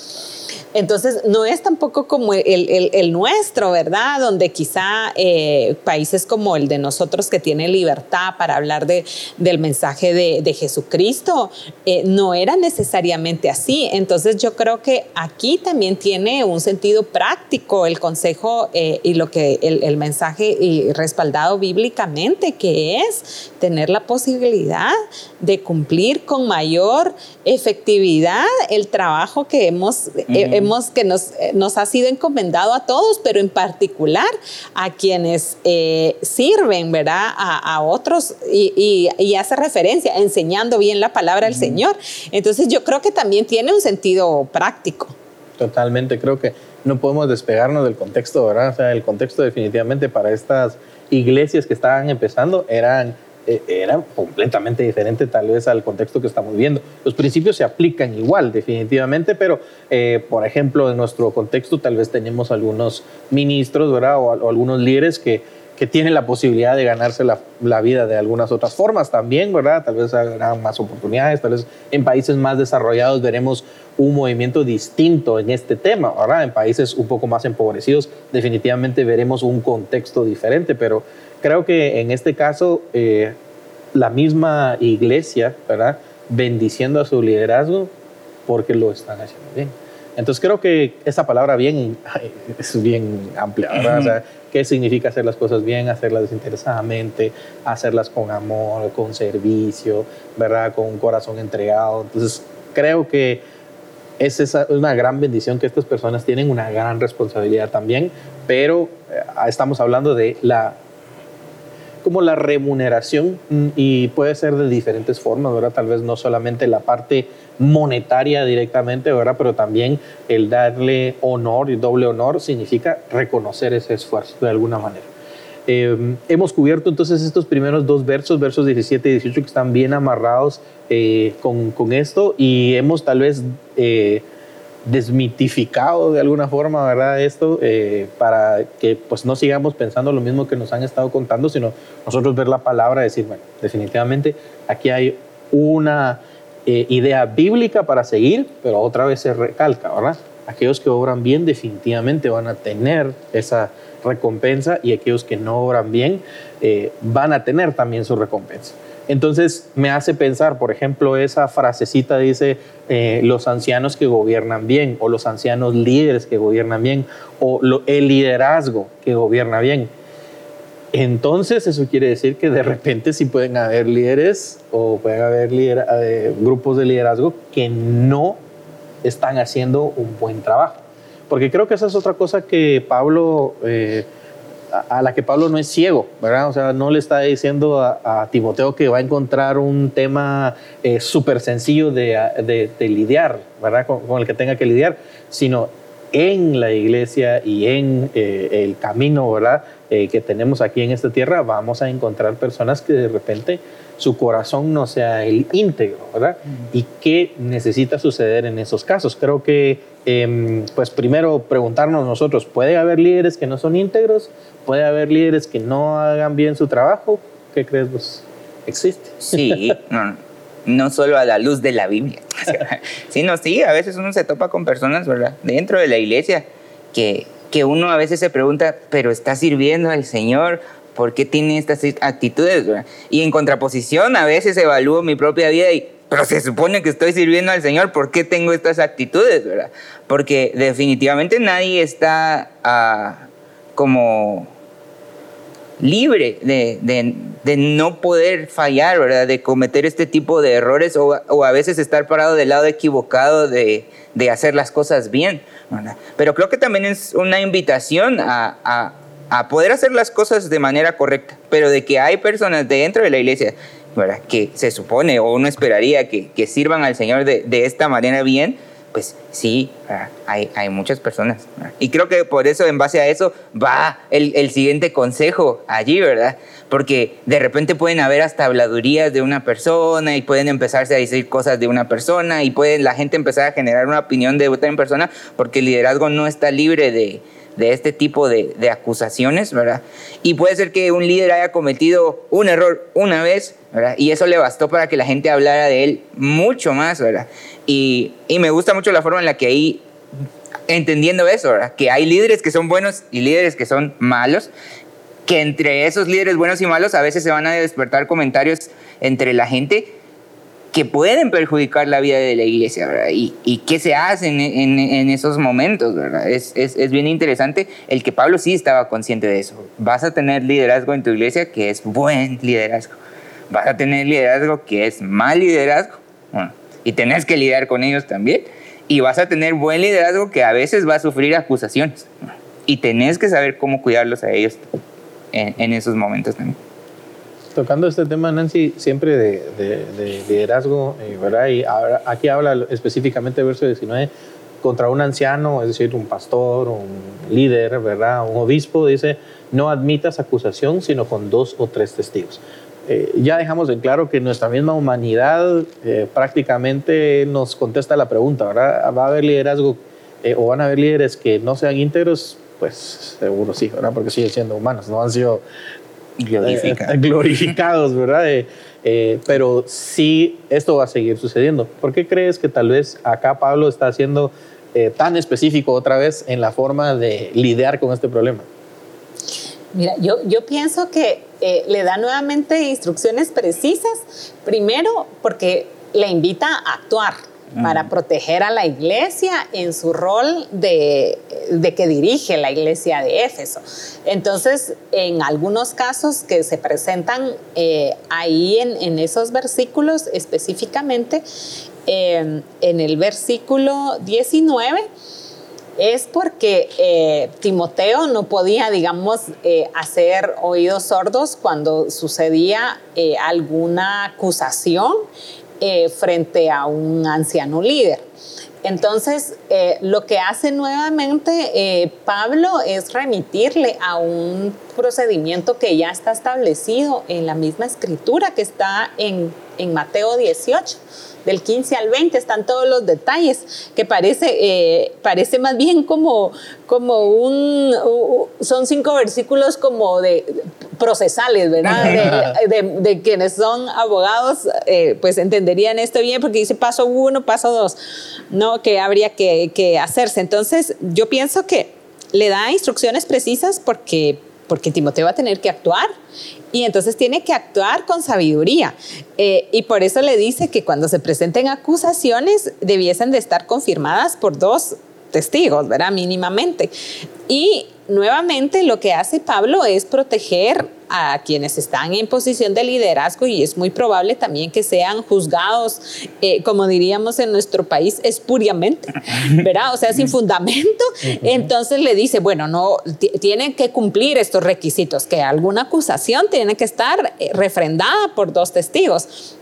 Entonces, no es tampoco como el, nuestro, ¿verdad? Donde quizá eh, países como el de nosotros que tiene libertad para hablar de, del mensaje de, Jesucristo, eh, no era necesariamente así. Entonces, yo creo que aquí también tiene un sentido práctico el consejo eh, y lo que el, mensaje respaldado bíblicamente, que es tener la posibilidad de cumplir con mayor efectividad el trabajo que hemos, eh, hemos que nos, eh, nos ha sido encomendado a todos, pero en particular a quienes eh, sirven, ¿verdad? A, otros y, y, hace referencia, enseñando bien la palabra del Señor. Entonces yo creo que también tiene un sentido práctico. Totalmente, creo que no podemos despegarnos del contexto, ¿verdad? O sea, el contexto definitivamente para estas iglesias que estaban empezando eran era completamente diferente tal vez al contexto que estamos viendo. Los principios se aplican igual, definitivamente, pero eh, por ejemplo, en nuestro contexto tal vez tenemos algunos ministros, ¿verdad? O, algunos líderes que, que, tienen la posibilidad de ganarse la, la, vida de algunas otras formas también, ¿verdad? Tal vez habrá más oportunidades, tal vez en países más desarrollados veremos un movimiento distinto en este tema, ¿verdad? En países un poco más empobrecidos definitivamente veremos un contexto diferente, pero creo que en este caso eh, la misma iglesia, ¿verdad? Bendiciendo a su liderazgo porque lo están haciendo bien. Entonces creo que esa palabra bien es bien amplia, ¿verdad? O sea, ¿qué significa hacer las cosas bien? Hacerlas desinteresadamente, hacerlas con amor, con servicio, ¿verdad? Con un corazón entregado. Entonces creo que es una gran bendición que estas personas tienen, una gran responsabilidad también, pero eh, estamos hablando de la como la remuneración mm, y puede ser de diferentes formas, ¿verdad? Tal vez no solamente la parte monetaria directamente, ¿verdad? Pero también el darle honor y doble honor significa reconocer ese esfuerzo de alguna manera. Em, hemos cubierto entonces estos primeros dos versos, versos 17 y 18, que están bien amarrados eh, con, con, esto y hemos tal vez eh, desmitificado de alguna forma, ¿verdad? Esto, eh, para que pues no sigamos pensando lo mismo que nos han estado contando, sino nosotros ver la palabra y decir, bueno, definitivamente aquí hay una eh, idea bíblica para seguir, pero otra vez se recalca, ¿verdad? Aquellos que obran bien definitivamente van a tener esa recompensa y aquellos que no obran bien eh, van a tener también su recompensa. Entonces me hace pensar, por ejemplo, esa frasecita dice eh, los ancianos que gobiernan bien o los ancianos líderes que gobiernan bien o el liderazgo que gobierna bien. Entonces eso quiere decir que de repente sí pueden haber líderes o pueden haber eh, grupos de liderazgo que no están haciendo un buen trabajo. Porque creo que esa es otra cosa que Pablo... Eh, a la que Pablo no es ciego, ¿verdad? O sea, no le está diciendo a, Timoteo que va a encontrar un tema eh, súper sencillo de, lidiar, ¿verdad? Con, el que tenga que lidiar, sino en la iglesia y en eh, el camino, ¿verdad? Eh, que tenemos aquí en esta tierra, vamos a encontrar personas que de repente su corazón no sea el íntegro, ¿verdad? ¿Y qué necesita suceder en esos casos? Creo que, em, pues primero preguntarnos nosotros, ¿puede haber líderes que no son íntegros? ¿Puede haber líderes que no hagan bien su trabajo? ¿Qué crees vos? ¿Existe? Sí, no, no solo a la luz de la Biblia, sino sí, a veces uno se topa con personas, ¿verdad? Dentro de la iglesia que, que uno a veces se pregunta, pero está sirviendo al Señor ¿por qué tiene estas actitudes? Y en contraposición, a veces evalúo mi propia vida y, pero se supone que estoy sirviendo al Señor, ¿por qué tengo estas actitudes? ¿verdad? Porque definitivamente nadie está ah, como libre de, de, no poder fallar, ¿verdad? De cometer este tipo de errores o, o a veces estar parado del lado equivocado de, de hacer las cosas bien. Pero creo que también es una invitación a, a a poder hacer las cosas de manera correcta, pero de que hay personas dentro de la iglesia ¿verdad? que se supone o uno esperaría que, sirvan al Señor de, esta manera bien, pues sí, hay, hay, muchas personas. Y creo que por eso, en base a eso, va el, el, siguiente consejo allí, ¿verdad? Porque de repente pueden haber hasta habladurías de una persona y pueden empezarse a decir cosas de una persona y puede la gente empezar a generar una opinión de otra persona porque el liderazgo no está libre de, de este tipo de, de, acusaciones, ¿verdad? Y puede ser que un líder haya cometido un error una vez, ¿verdad? Y eso le bastó para que la gente hablara de él mucho más, ¿verdad? Y, y me gusta mucho la forma en la que ahí entendiendo eso, ¿verdad? que hay líderes que son buenos y líderes que son malos, que entre esos líderes buenos y malos a veces se van a despertar comentarios entre la gente que pueden perjudicar la vida de la iglesia, ¿verdad? Y, y qué se hace en, esos momentos, ¿verdad? Es, bien interesante el que Pablo sí estaba consciente de eso. Vas a tener liderazgo en tu iglesia que es buen liderazgo. Vas a tener liderazgo que es mal liderazgo. Y tenés que lidiar con ellos también. Y vas a tener buen liderazgo que a veces va a sufrir acusaciones. Y tenés que saber cómo cuidarlos a ellos en, en esos momentos también tocando este tema, Nancy, siempre de, liderazgo, eh, ¿verdad? Y aquí habla específicamente del verso 19 contra un anciano, es decir, un pastor, un líder, ¿verdad? Un obispo, dice, no admitas acusación sino con dos o tres testigos. Eh, ya dejamos en claro que nuestra misma humanidad eh, prácticamente nos contesta la pregunta, ¿verdad? ¿Va a haber liderazgo o van a haber líderes que no sean íntegros? Pues seguro sí, ¿verdad? Porque siguen siendo humanos, no han sido Glorificados. glorificados, ¿verdad? Eh, eh, pero sí, esto va a seguir sucediendo. ¿Por qué crees que tal vez acá Pablo está siendo eh, tan específico otra vez en la forma de lidiar con este problema? Mira, yo, yo pienso que le da nuevamente instrucciones precisas, primero porque le invita a actuar para proteger a la iglesia en su rol de, que dirige la iglesia de Éfeso. Entonces, en algunos casos que se presentan eh, ahí en, esos versículos específicamente, em, en el versículo 19, es porque eh, Timoteo no podía, digamos, eh, hacer oídos sordos cuando sucedía alguna acusación eh, frente a un anciano líder. Entonces, eh, lo que hace nuevamente eh, Pablo es remitirle a un procedimiento que ya está establecido en la misma escritura que está en, en Mateo 18 del 15 al 20 están todos los detalles, que parece, eh, parece más bien como, como un, son cinco versículos como de procesales, ¿verdad? De, quienes son abogados, eh, pues entenderían esto bien, porque dice paso uno, paso dos, ¿no? Que habría que, que hacerse. Entonces, yo pienso que le da instrucciones precisas porque porque Timoteo va a tener que actuar y entonces tiene que actuar con sabiduría. Eh, y por eso le dice que cuando se presenten acusaciones debiesen de estar confirmadas por dos testigos, ¿verdad? Mínimamente. Y nuevamente lo que hace Pablo es proteger a quienes están en posición de liderazgo y es muy probable también que sean juzgados, eh, como diríamos en nuestro país, espuriamente, ¿verdad? O sea, sin fundamento. Entonces le dice, bueno, no, tienen que cumplir estos requisitos, que alguna acusación tiene que estar eh, refrendada por dos testigos.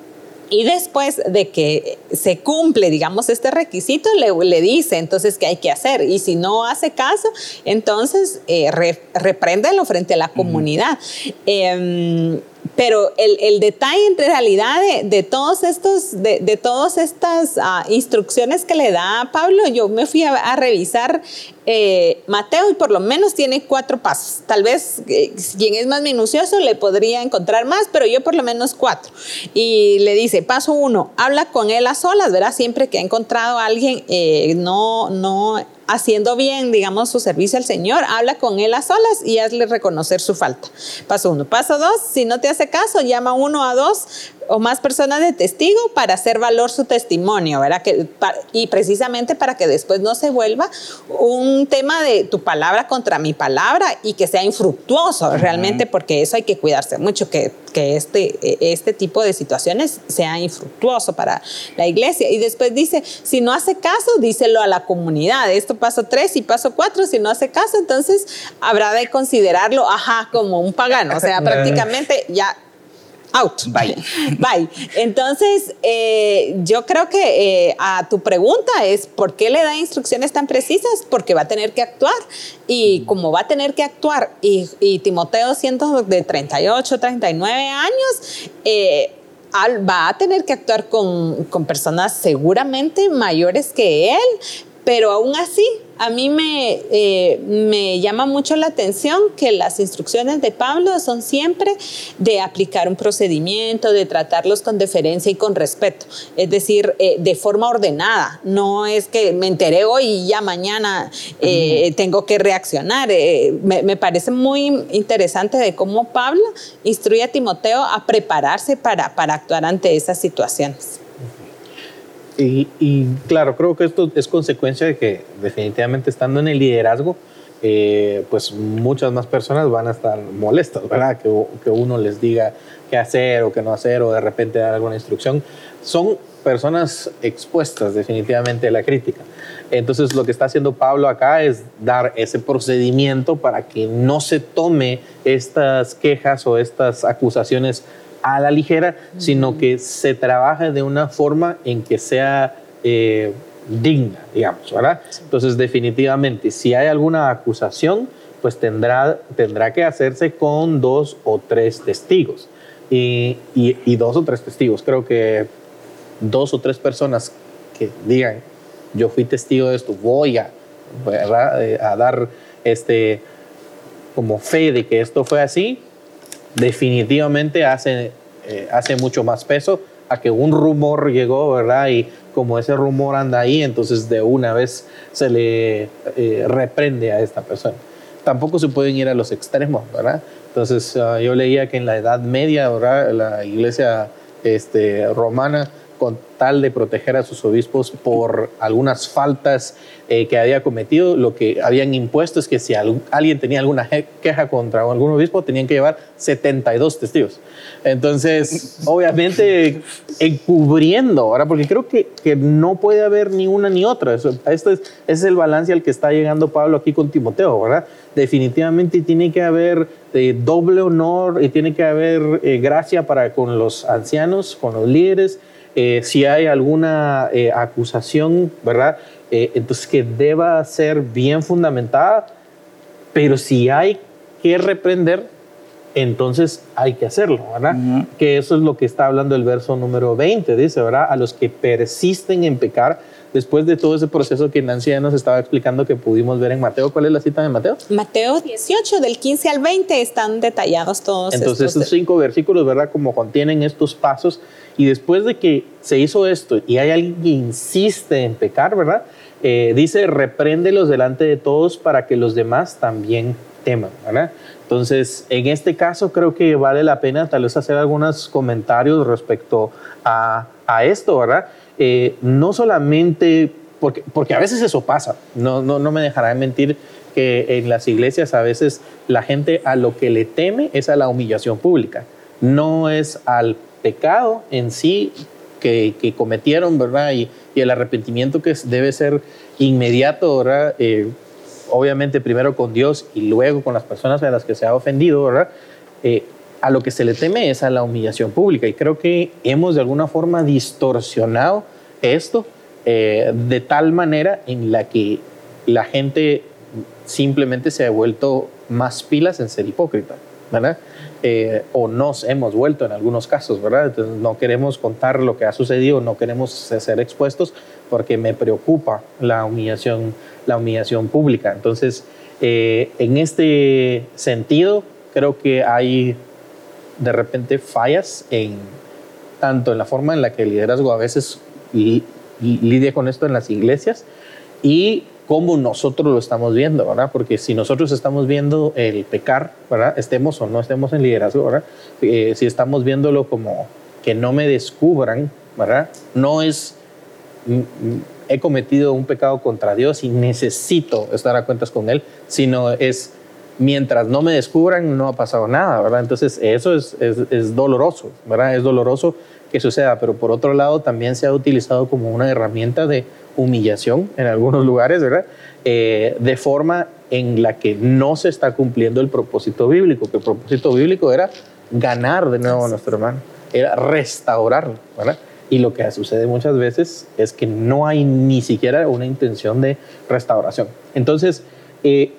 Y después de que se cumple, digamos, este requisito, le, le dice entonces qué hay que hacer. Y si no hace caso, entonces eh, repréndelo frente a la comunidad. Em, pero el, el, detalle en realidad de, todos estos, de, de todas estas uh, instrucciones que le da Pablo, yo me fui a, a revisar eh, Mateo y por lo menos tiene cuatro pasos. Tal vez eh, quien es más minucioso le podría encontrar más, pero yo por lo menos cuatro. Y le dice, paso uno, habla con él a solas, ¿verdad? Siempre que ha encontrado a alguien eh, no, no haciendo bien, digamos, su servicio al Señor, habla con él a solas y hazle reconocer su falta. Paso uno. Paso dos, si no te hace caso, llama uno a dos o más personas de testigo para hacer valor su testimonio, ¿verdad? Que, y precisamente para que después no se vuelva un tema de tu palabra contra mi palabra y que sea infructuoso realmente, porque eso hay que cuidarse mucho, que, que este, este tipo de situaciones sea infructuoso para la iglesia. Y después dice, si no hace caso, díselo a la comunidad. Esto paso tres y paso cuatro, si no hace caso, entonces habrá de considerarlo, ajá, como un pagano. O sea, prácticamente ya out. Bye. Bye. Entonces, eh, yo creo que eh, a tu pregunta es, ¿por qué le da instrucciones tan precisas? Porque va a tener que actuar. Y como va a tener que actuar, y, Timoteo siendo de 38, 39 años, eh, va a tener que actuar con, con personas seguramente mayores que él, pero aún así a mí me, eh, me llama mucho la atención que las instrucciones de Pablo son siempre de aplicar un procedimiento, de tratarlos con deferencia y con respeto, es decir, eh, de forma ordenada. No es que me enteré hoy y ya mañana eh, tengo que reaccionar. Me, me, parece muy interesante de cómo Pablo instruye a Timoteo a prepararse para, para actuar ante esas situaciones. Y, claro, creo que esto es consecuencia de que definitivamente estando en el liderazgo, eh, pues muchas más personas van a estar molestas, ¿verdad? Que, que, uno les diga qué hacer o qué no hacer o de repente dar alguna instrucción. Son personas expuestas definitivamente a la crítica. Entonces lo que está haciendo Pablo acá es dar ese procedimiento para que no se tome estas quejas o estas acusaciones a la ligera, sino que se trabaja de una forma en que sea eh, digna, digamos, ¿verdad? Entonces, definitivamente, si hay alguna acusación, pues tendrá, tendrá que hacerse con dos o tres testigos. Y, y, dos o tres testigos. Creo que dos o tres personas que digan, yo fui testigo de esto, voy a, eh, a dar este, como fe de que esto fue así, definitivamente hace, eh, hace mucho más peso a que un rumor llegó, ¿verdad? Y como ese rumor anda ahí, entonces de una vez se le eh, reprende a esta persona. Tampoco se pueden ir a los extremos, ¿verdad? Entonces ah, yo leía que en la Edad Media, ¿verdad? La iglesia este, romana con tal de proteger a sus obispos por algunas faltas eh, que había cometido, lo que habían impuesto es que si alguien tenía alguna queja contra algún obispo, tenían que llevar 72 testigos. Entonces, obviamente, encubriendo, ahora, porque creo que, que, no puede haber ni una ni otra. Eso, esto es, es el balance al que está llegando Pablo aquí con Timoteo, ¿verdad? Definitivamente tiene que haber eh, doble honor y tiene que haber eh, gracia para con los ancianos, con los líderes, eh, si hay alguna eh, acusación, ¿verdad? Eh, entonces que deba ser bien fundamentada, pero si hay que reprender, entonces hay que hacerlo, ¿verdad? Que eso es lo que está hablando el verso número 20, dice, ¿verdad? A los que persisten en pecar, después de todo ese proceso que Nancy ya nos estaba explicando que pudimos ver en Mateo. ¿Cuál es la cita de Mateo? Mateo 18, del 15 al 20, están detallados todos. Entonces, estos cinco versículos, ¿verdad? Como contienen estos pasos. Y después de que se hizo esto y hay alguien que insiste en pecar, ¿verdad? Eh, dice, repréndelos delante de todos para que los demás también teman, ¿verdad? Entonces, en este caso creo que vale la pena tal vez hacer algunos comentarios respecto a, esto, ¿verdad? Eh, no solamente, porque, porque a veces eso pasa, no, no, no me dejará mentir que en las iglesias a veces la gente a lo que le teme es a la humillación pública, no es al pecado en sí que, cometieron, ¿verdad? Y, y, el arrepentimiento que debe ser inmediato, ¿verdad? Eh, obviamente primero con Dios y luego con las personas a las que se ha ofendido, ¿verdad? Eh, a lo que se le teme es a la humillación pública. Y creo que hemos de alguna forma distorsionado esto eh, de tal manera en la que la gente simplemente se ha vuelto más pilas en ser hipócrita, ¿verdad? Eh, o nos hemos vuelto en algunos casos, ¿verdad? No queremos contar lo que ha sucedido, no queremos ser expuestos porque me preocupa la humillación, la humillación pública. Entonces, eh, en este sentido, creo que hay de repente fallas en tanto en la forma en la que el liderazgo a veces lidia con esto en las iglesias y cómo nosotros lo estamos viendo, ¿verdad? Porque si nosotros estamos viendo el pecar, ¿verdad? Estemos o no estemos en liderazgo, ¿verdad? Eh, si estamos viéndolo como que no me descubran, ¿verdad? No es, he cometido un pecado contra Dios y necesito estar a cuentas con Él, sino es mientras no me descubran, no ha pasado nada, ¿verdad? Entonces, eso es, es, doloroso, ¿verdad? Es doloroso que suceda, pero por otro lado también se ha utilizado como una herramienta de humillación en algunos lugares, ¿verdad? Eh, de forma en la que no se está cumpliendo el propósito bíblico, que el propósito bíblico era ganar de nuevo a nuestro hermano, era restaurarlo, ¿verdad? Y lo que sucede muchas veces es que no hay ni siquiera una intención de restauración. Entonces, eh,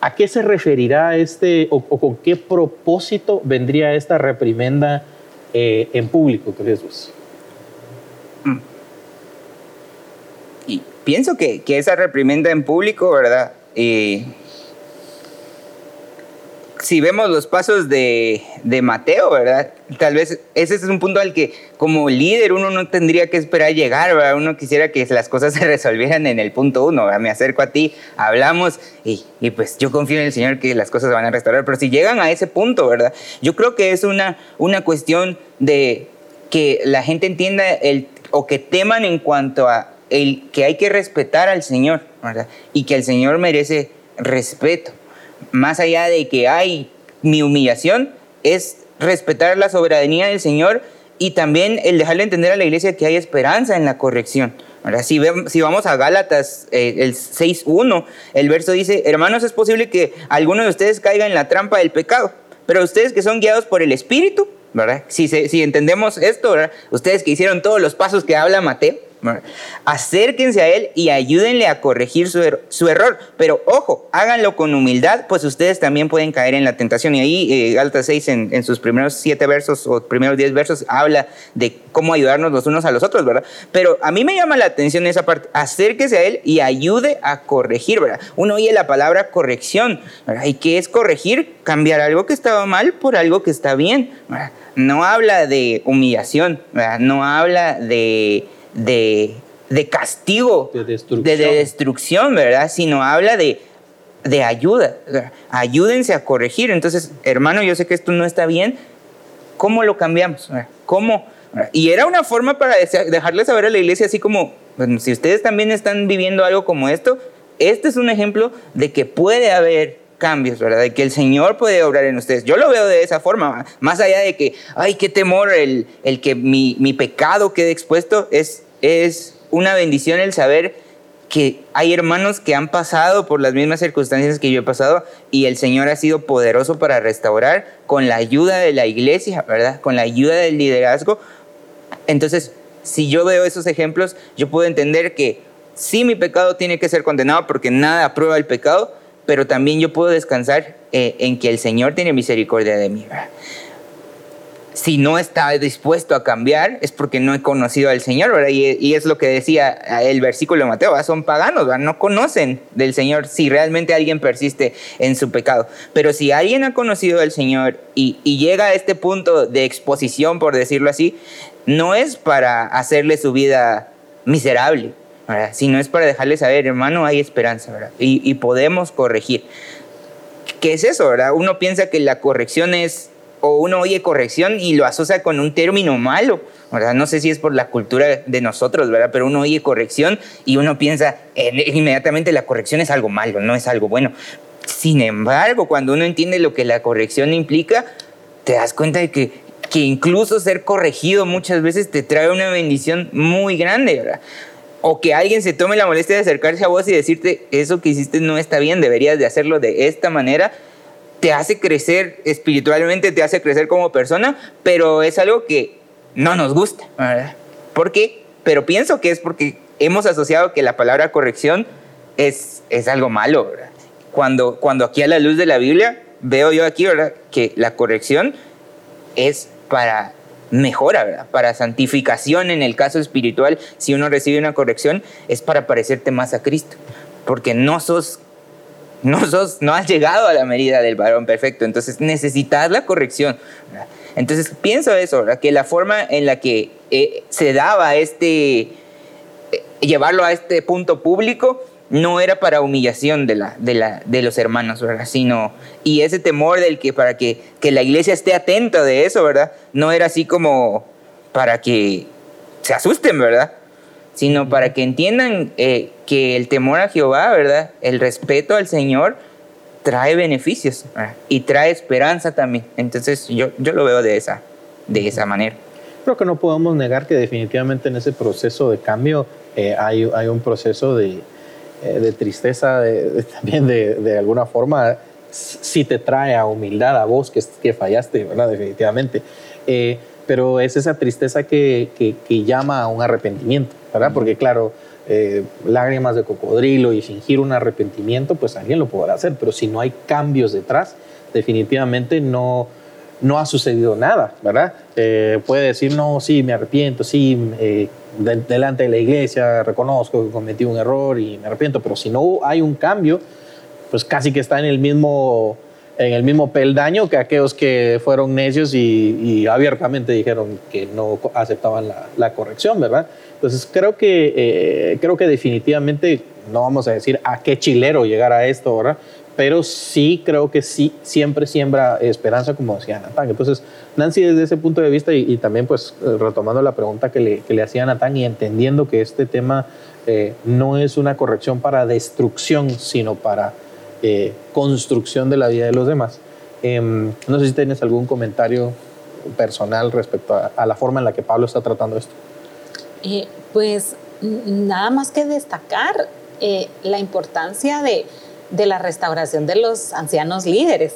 ¿A qué se referirá este o, con qué propósito vendría esta reprimenda eh, en público, Jesús? Mm. Y pienso que, que esa reprimenda en público, ¿verdad? Eh, si vemos los pasos de, de, Mateo, ¿verdad? Tal vez ese es un punto al que como líder uno no tendría que esperar llegar, ¿verdad? Uno quisiera que las cosas se resolvieran en el punto uno. Me acerco a ti, hablamos y, y, pues yo confío en el Señor que las cosas se van a restaurar, pero si llegan a ese punto, ¿verdad? Yo creo que es una, una cuestión de que la gente entienda el, o que teman en cuanto a el que hay que respetar al Señor, ¿verdad? Y que el Señor merece respeto más allá de que hay mi humillación, es respetar la soberanía del Señor y también el dejarle entender a la iglesia que hay esperanza en la corrección. Ahora, si, si vamos a Gálatas, eh, el 6.1, el verso dice, hermanos, es posible que alguno de ustedes caiga en la trampa del pecado, pero ustedes que son guiados por el Espíritu, ¿verdad? Si, si entendemos esto, ¿verdad? ustedes que hicieron todos los pasos que habla Mateo, Acérquense a Él y ayúdenle a corregir su, er-, su, error. Pero ojo, háganlo con humildad, pues ustedes también pueden caer en la tentación. Y ahí eh, Alta 6 en, sus primeros siete versos o primeros diez versos habla de cómo ayudarnos los unos a los otros, ¿verdad? Pero a mí me llama la atención esa parte. Acérquese a Él y ayude a corregir, ¿verdad? Uno oye la palabra corrección, ¿verdad? ¿Y qué es corregir? Cambiar algo que estaba mal por algo que está bien. No habla de humillación, ¿verdad? No habla de de, de castigo, de destrucción. De, de destrucción, ¿verdad? Sino habla de, de ayuda. Ayúdense a corregir. Entonces, hermano, yo sé que esto no está bien. ¿Cómo lo cambiamos? ¿Cómo? Y era una forma para dejarle saber a la iglesia así como, bueno, si ustedes también están viviendo algo como esto, este es un ejemplo de que puede haber cambios, ¿verdad? De que el Señor puede obrar en ustedes. Yo lo veo de esa forma, más allá de que, ay, qué temor el, el que mi, mi pecado quede expuesto, es es una bendición el saber que hay hermanos que han pasado por las mismas circunstancias que yo he pasado y el Señor ha sido poderoso para restaurar con la ayuda de la iglesia, ¿verdad? Con la ayuda del liderazgo. Entonces, si yo veo esos ejemplos, yo puedo entender que sí mi pecado tiene que ser condenado porque nada aprueba el pecado, pero también yo puedo descansar eh, en que el Señor tiene misericordia de mí. ¿verdad? Si no está dispuesto a cambiar es porque no he conocido al Señor, ¿verdad? Y, es lo que decía el versículo de Mateo, son paganos, ¿verdad? no conocen del Señor si realmente alguien persiste en su pecado. Pero si alguien ha conocido al Señor y, llega a este punto de exposición, por decirlo así, no es para hacerle su vida miserable, ¿verdad? sino es para dejarle saber, hermano, hay esperanza, ¿verdad? Y, y podemos corregir. ¿Qué es eso, verdad? Uno piensa que la corrección es o uno oye corrección y lo asocia con un término malo. ¿verdad? No sé si es por la cultura de nosotros, ¿verdad? Pero uno oye corrección y uno piensa inmediatamente la corrección es algo malo, no es algo bueno. Sin embargo, cuando uno entiende lo que la corrección implica, te das cuenta de que, que incluso ser corregido muchas veces te trae una bendición muy grande, ¿verdad? O que alguien se tome la molestia de acercarse a vos y decirte, eso que hiciste no está bien, deberías de hacerlo de esta manera te hace crecer espiritualmente, te hace crecer como persona, pero es algo que no nos gusta. ¿Por qué? Pero pienso que es porque hemos asociado que la palabra corrección es, es algo malo. Cuando, cuando aquí a la luz de la Biblia veo yo aquí ¿verdad? que la corrección es para mejora, ¿verdad? para santificación en el caso espiritual, si uno recibe una corrección, es para parecerte más a Cristo, porque no sos no, no has llegado a la medida del varón perfecto, entonces necesitas la corrección. Entonces pienso eso, que la forma en la que eh, se daba este, eh, llevarlo a este punto público, no era para humillación de, la, de, la, de los hermanos, ¿verdad? Sino, y ese temor del que para que, que la iglesia esté atenta de eso, ¿verdad? No era así como para que se asusten, ¿verdad? Sino para que entiendan eh, que el temor a Jehová, ¿verdad? El respeto al Señor trae beneficios y trae esperanza también. Entonces yo, yo lo veo de esa, de esa manera. Creo que no podemos negar que definitivamente en ese proceso de cambio eh, hay, hay, un proceso de, eh, de tristeza, de, también de, de, alguna forma, si te trae a humildad a vos que, que fallaste, ¿verdad? Definitivamente pero es esa tristeza que, que, llama a un arrepentimiento, ¿verdad? Porque claro, eh, lágrimas de cocodrilo y fingir un arrepentimiento, pues alguien lo podrá hacer, pero si no hay cambios detrás, definitivamente no, no ha sucedido nada, ¿verdad? Eh, puede decir, no, sí, me arrepiento, sí, eh, delante de la iglesia reconozco que cometí un error y me arrepiento, pero si no hay un cambio, pues casi que está en el mismo, en el mismo peldaño que aquellos que fueron necios y, abiertamente dijeron que no aceptaban la, corrección, ¿verdad? Entonces creo que, eh, creo que definitivamente no vamos a decir a qué chilero llegar a esto, ¿verdad? pero sí creo que sí siempre siembra esperanza, como decía Natán. Entonces, Nancy, desde ese punto de vista, y, también pues retomando la pregunta que le, que le hacía Natán y entendiendo que este tema eh, no es una corrección para destrucción, sino para eh, construcción de la vida de los demás. Em, no sé si tienes algún comentario personal respecto a, la forma en la que Pablo está tratando esto. Eh, pues nada más que destacar la importancia de la restauración de los ancianos líderes,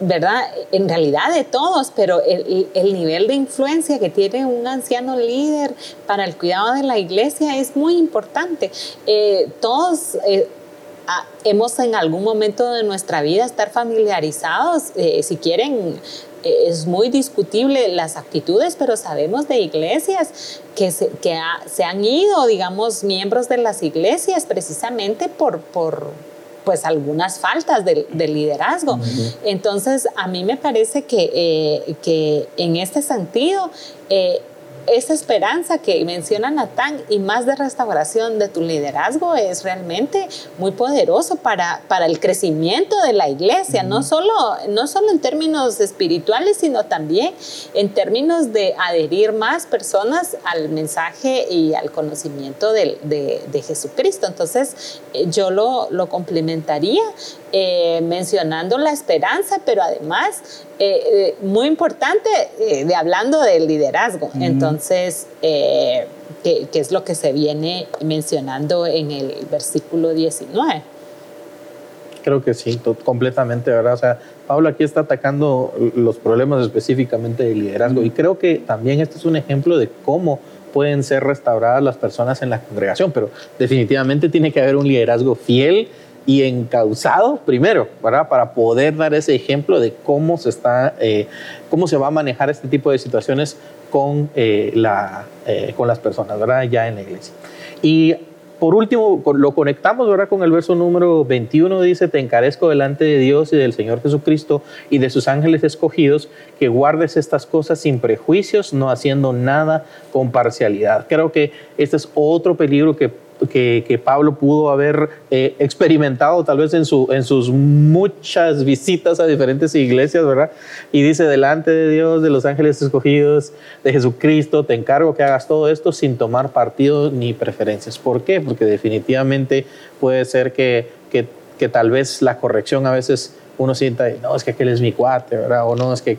¿verdad? En realidad de todos, pero el, nivel de influencia que tiene un anciano líder para el cuidado de la iglesia es muy importante. Eh, todos... Eh, hemos en algún momento de nuestra vida estar familiarizados, eh, si quieren, es muy discutible las actitudes, pero sabemos de iglesias que se, que se han ido, digamos, miembros de las iglesias precisamente por, por pues algunas faltas de, liderazgo. Entonces, a mí me parece que, eh, que en este sentido, eh, esa esperanza que menciona Natán y más de restauración de tu liderazgo es realmente muy poderoso para, para el crecimiento de la iglesia, no, solo, no solo en términos espirituales, sino también en términos de adherir más personas al mensaje y al conocimiento de, de, Jesucristo. Entonces, eh, yo lo, lo complementaría eh, mencionando la esperanza, pero además eh, eh, muy importante de hablando del liderazgo. Entonces, ¿qué, es lo que se viene mencionando en el versículo 19? Creo que sí, completamente, ¿verdad? O sea, Pablo aquí está atacando los problemas específicamente del liderazgo y creo que también este es un ejemplo de cómo pueden ser restauradas las personas en la congregación, pero definitivamente tiene que haber un liderazgo fiel, y encauzado primero, ¿verdad? Para poder dar ese ejemplo de cómo se está, eh, cómo se va a manejar este tipo de situaciones con, eh, la, eh, con las personas, ¿verdad? Ya en la iglesia. Y por último, lo conectamos ¿verdad? con el verso número 21, dice, te encarezco delante de Dios y del Señor Jesucristo y de sus ángeles escogidos, que guardes estas cosas sin prejuicios, no haciendo nada con parcialidad. Creo que este es otro peligro que que, Pablo pudo haber eh, experimentado tal vez en, su, en sus muchas visitas a diferentes iglesias, ¿verdad? Y dice, delante de Dios, de los ángeles escogidos, de Jesucristo, te encargo que hagas todo esto sin tomar partido ni preferencias. ¿Por qué? Porque definitivamente puede ser que, que, que tal vez la corrección a veces uno sienta, no, es que aquel es mi cuate, ¿verdad? O no, es que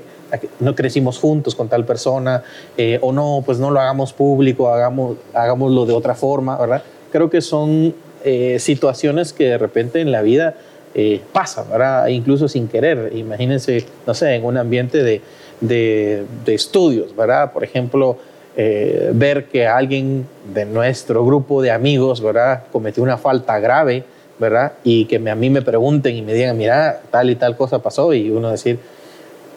no crecimos juntos con tal persona, eh, o no, pues no lo hagamos público, hagamos, hagámoslo de otra forma, ¿verdad? Creo que son eh, situaciones que de repente en la vida eh, pasan, ¿verdad? Incluso sin querer. Imagínense, no sé, en un ambiente de, de, estudios, ¿verdad? Por ejemplo, eh, ver que alguien de nuestro grupo de amigos, ¿verdad? Cometió una falta grave, ¿verdad? Y que a mí me pregunten y me digan, mira, tal y tal cosa pasó, y uno decir,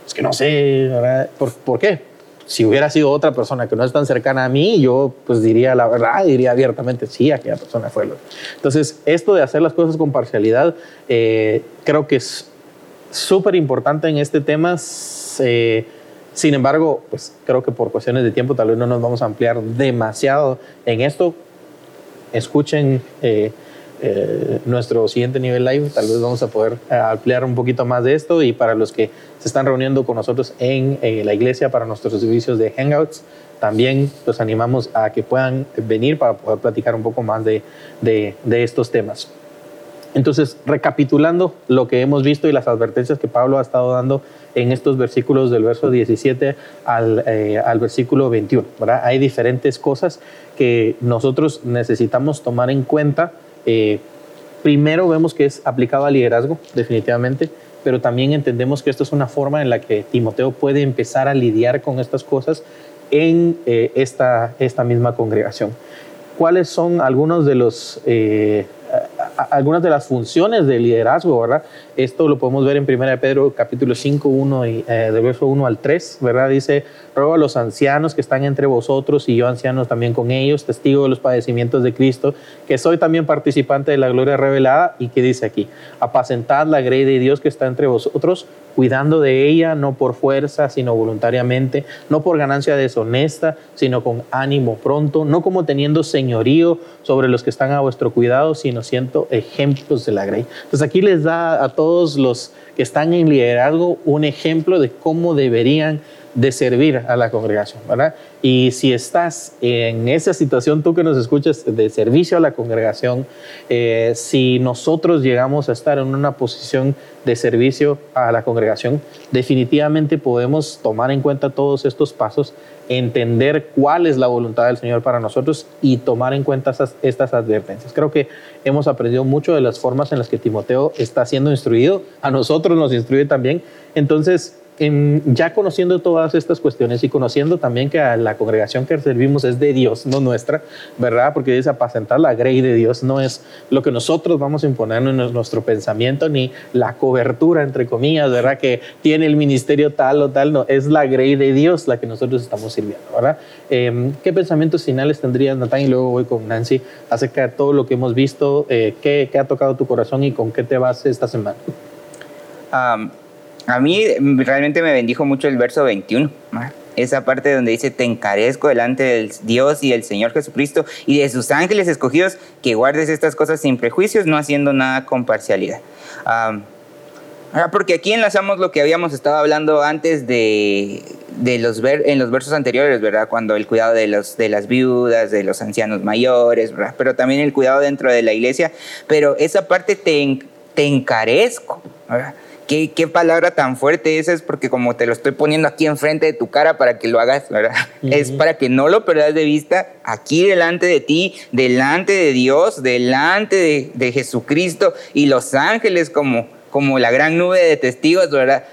es que no sé, ¿verdad? ¿Por, ¿por qué? Si hubiera sido otra persona que no es tan cercana a mí, yo pues diría la verdad, diría abiertamente, sí, aquella persona fue lo. Entonces, esto de hacer las cosas con parcialidad, eh, creo que es súper importante en este tema. Eh, sin embargo, pues creo que por cuestiones de tiempo tal vez no nos vamos a ampliar demasiado en esto. Escuchen eh, eh, nuestro siguiente nivel live, tal vez vamos a poder eh, ampliar un poquito más de esto y para los que se están reuniendo con nosotros en eh, la iglesia para nuestros servicios de Hangouts, también los animamos a que puedan venir para poder platicar un poco más de, de, estos temas. Entonces, recapitulando lo que hemos visto y las advertencias que Pablo ha estado dando en estos versículos del verso 17 al, al versículo 21, ¿verdad? Hay diferentes cosas que nosotros necesitamos tomar en cuenta eh, primero vemos que es aplicado al liderazgo, definitivamente, pero también entendemos que esto es una forma en la que Timoteo puede empezar a lidiar con estas cosas en eh, esta, esta misma congregación. ¿Cuáles son algunos de los, eh, algunas de las funciones del liderazgo, ¿verdad? Esto lo podemos ver en 1 Pedro capítulo 5, 1 y, eh, del verso 1 al 3, ¿verdad? Dice, ruego a los ancianos que están entre vosotros y yo ancianos también con ellos, testigo de los padecimientos de Cristo, que soy también participante de la gloria revelada y que dice aquí, apacentad la grey de Dios que está entre vosotros, cuidando de ella no por fuerza, sino voluntariamente, no por ganancia deshonesta, sino con ánimo pronto, no como teniendo señorío sobre los que están a vuestro cuidado, sino siendo ejemplos de la grey. Entonces aquí les da a todos los que están en liderazgo un ejemplo de cómo deberían de servir a la congregación, ¿verdad? Y si estás en esa situación, tú que nos escuchas, de servicio a la congregación, eh, si nosotros llegamos a estar en una posición de servicio a la congregación, definitivamente podemos tomar en cuenta todos estos pasos, entender cuál es la voluntad del Señor para nosotros y tomar en cuenta estas advertencias. Creo que hemos aprendido mucho de las formas en las que Timoteo está siendo instruido, a nosotros nos instruye también. Entonces, ya conociendo todas estas cuestiones y conociendo también que a la congregación que servimos es de Dios, no nuestra, ¿verdad? Porque dice apacentar la grey de Dios, no es lo que nosotros vamos a imponer en nuestro pensamiento ni la cobertura, entre comillas, ¿verdad? Que tiene el ministerio tal o tal, no, es la grey de Dios la que nosotros estamos sirviendo, ¿verdad? Em, ¿Qué pensamientos finales tendrías, Natán? Y luego voy con Nancy acerca de todo lo que hemos visto, eh, ¿qué, ¿qué, ha tocado tu corazón y con qué te vas esta semana? A mí realmente me bendijo mucho el verso 21. Esa parte donde dice, te encarezco delante del Dios y del Señor Jesucristo y de sus ángeles escogidos, que guardes estas cosas sin prejuicios, no haciendo nada con parcialidad. porque aquí enlazamos lo que habíamos estado hablando antes de, de los ver, en los versos anteriores, ¿verdad? Cuando el cuidado de, los, de las viudas, de los ancianos mayores, ¿verdad? Pero también el cuidado dentro de la iglesia. Pero esa parte te, te encarezco, ¿verdad? ¿Qué, palabra tan fuerte esa es porque como te lo estoy poniendo aquí enfrente de tu cara para que lo hagas, ¿verdad? Es para que no lo perdas de vista aquí delante de ti, delante de Dios, delante de, de Jesucristo y los ángeles como, como la gran nube de testigos, ¿verdad?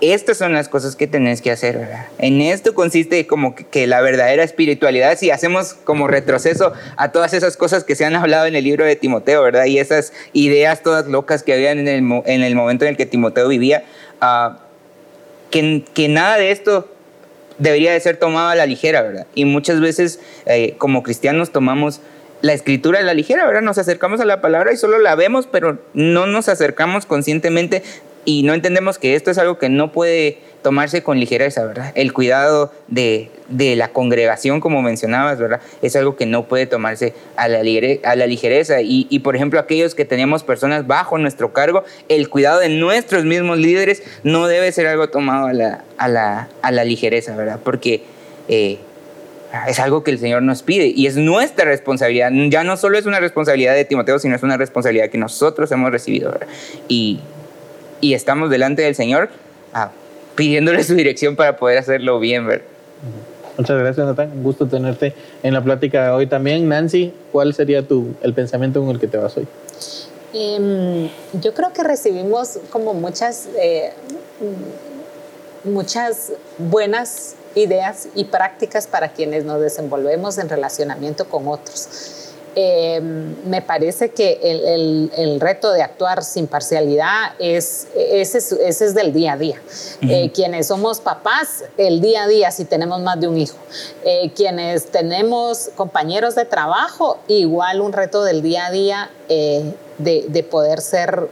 Estas son las cosas que tenés que hacer, ¿verdad? En esto consiste como que, la verdadera espiritualidad, si hacemos como retroceso a todas esas cosas que se han hablado en el libro de Timoteo, ¿verdad? Y esas ideas todas locas que habían en el, en el momento en el que Timoteo vivía, que, que, nada de esto debería de ser tomado a la ligera, ¿verdad? Y muchas veces eh, como cristianos tomamos la escritura a la ligera, ¿verdad? Nos acercamos a la palabra y solo la vemos, pero no nos acercamos conscientemente y no entendemos que esto es algo que no puede tomarse con ligereza, ¿verdad? El cuidado de, de la congregación, como mencionabas, ¿verdad? Es algo que no puede tomarse a la, ligereza. Y, y, por ejemplo, aquellos que tenemos personas bajo nuestro cargo, el cuidado de nuestros mismos líderes no debe ser algo tomado a la, a la, a la ligereza, ¿verdad? Porque... Eh, es algo que el Señor nos pide y es nuestra responsabilidad. Ya no solo es una responsabilidad de Timoteo, sino es una responsabilidad que nosotros hemos recibido. ¿verdad? Y, y estamos delante del Señor ah, pidiéndole su dirección para poder hacerlo bien, ¿verdad? Muchas gracias, Natán. Un gusto tenerte en la plática de hoy también. Nancy, ¿cuál sería tu, el pensamiento con el que te vas hoy? Em, yo creo que recibimos como muchas, eh, muchas buenas ideas y prácticas para quienes nos desenvolvemos en relacionamiento con otros. Em, me parece que el, reto de actuar sin parcialidad es, ese, es del día a día. Eh, quienes somos papás, el día a día, si tenemos más de un hijo. Eh, quienes tenemos compañeros de trabajo, igual un reto del día a día eh, de, poder ser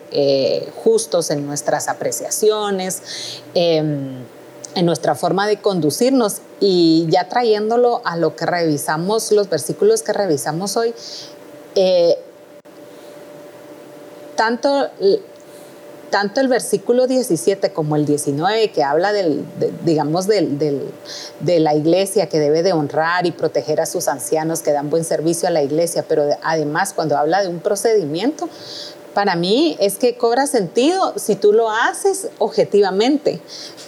justos en nuestras apreciaciones em, en nuestra forma de conducirnos y ya trayéndolo a lo que revisamos, los versículos que revisamos hoy, eh, tanto, tanto el versículo 17 como el 19 que habla del, digamos, del, de la iglesia que debe de honrar y proteger a sus ancianos que dan buen servicio a la iglesia, pero además cuando habla de un procedimiento, para mí es que cobra sentido si tú lo haces objetivamente.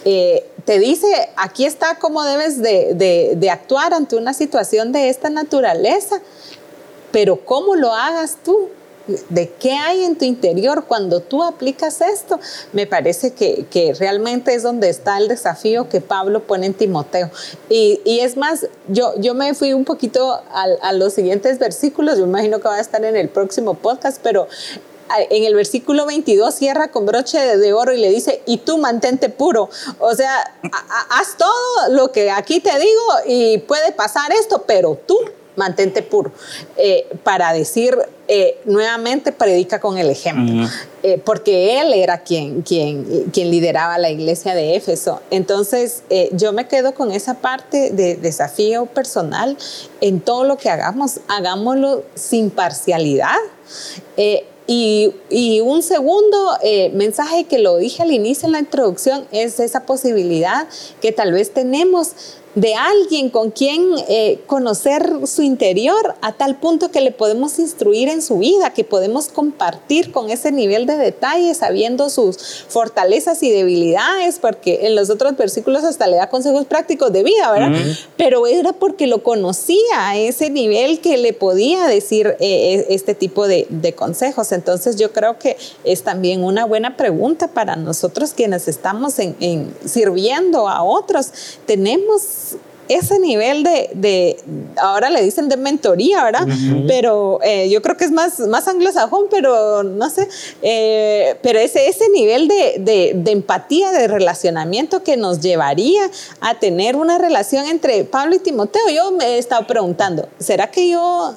Eh, te dice, aquí está cómo debes de, actuar ante una situación de esta naturaleza, pero cómo lo hagas tú de qué hay en tu interior cuando tú aplicas esto, me parece que, que realmente es donde está el desafío que Pablo pone en Timoteo. Y, y es más, yo, yo me fui un poquito a, a los siguientes versículos, yo imagino que va a estar en el próximo podcast, pero en el versículo 22 cierra con broche de oro y le dice, y tú mantente puro. O sea, haz todo lo que aquí te digo y puede pasar esto, pero tú mantente puro. Eh, para decir eh, nuevamente, predica con el ejemplo, eh, porque él era quien, quien, quien lideraba la iglesia de Éfeso. Entonces, yo me quedo con esa parte de desafío personal en todo lo que hagamos, hagámoslo sin parcialidad. Y, y, un segundo mensaje que lo dije al inicio en la introducción es esa posibilidad que tal vez tenemos de alguien con quien eh, conocer su interior a tal punto que le podemos instruir en su vida, que podemos compartir con ese nivel de detalle, sabiendo sus fortalezas y debilidades, porque en los otros versículos hasta le da consejos prácticos de vida, ¿verdad? Pero era porque lo conocía a ese nivel que le podía decir eh, e, este tipo de, consejos. Entonces yo creo que es también una buena pregunta para nosotros quienes estamos en sirviendo a otros. Tenemos ese nivel de, ahora le dicen de mentoría, ¿verdad? Pero eh, yo creo que es más, más anglosajón, pero no sé, eh, pero ese, ese nivel de, de, empatía, de relacionamiento que nos llevaría a tener una relación entre Pablo y Timoteo. Yo me he estado preguntando, ¿será que yo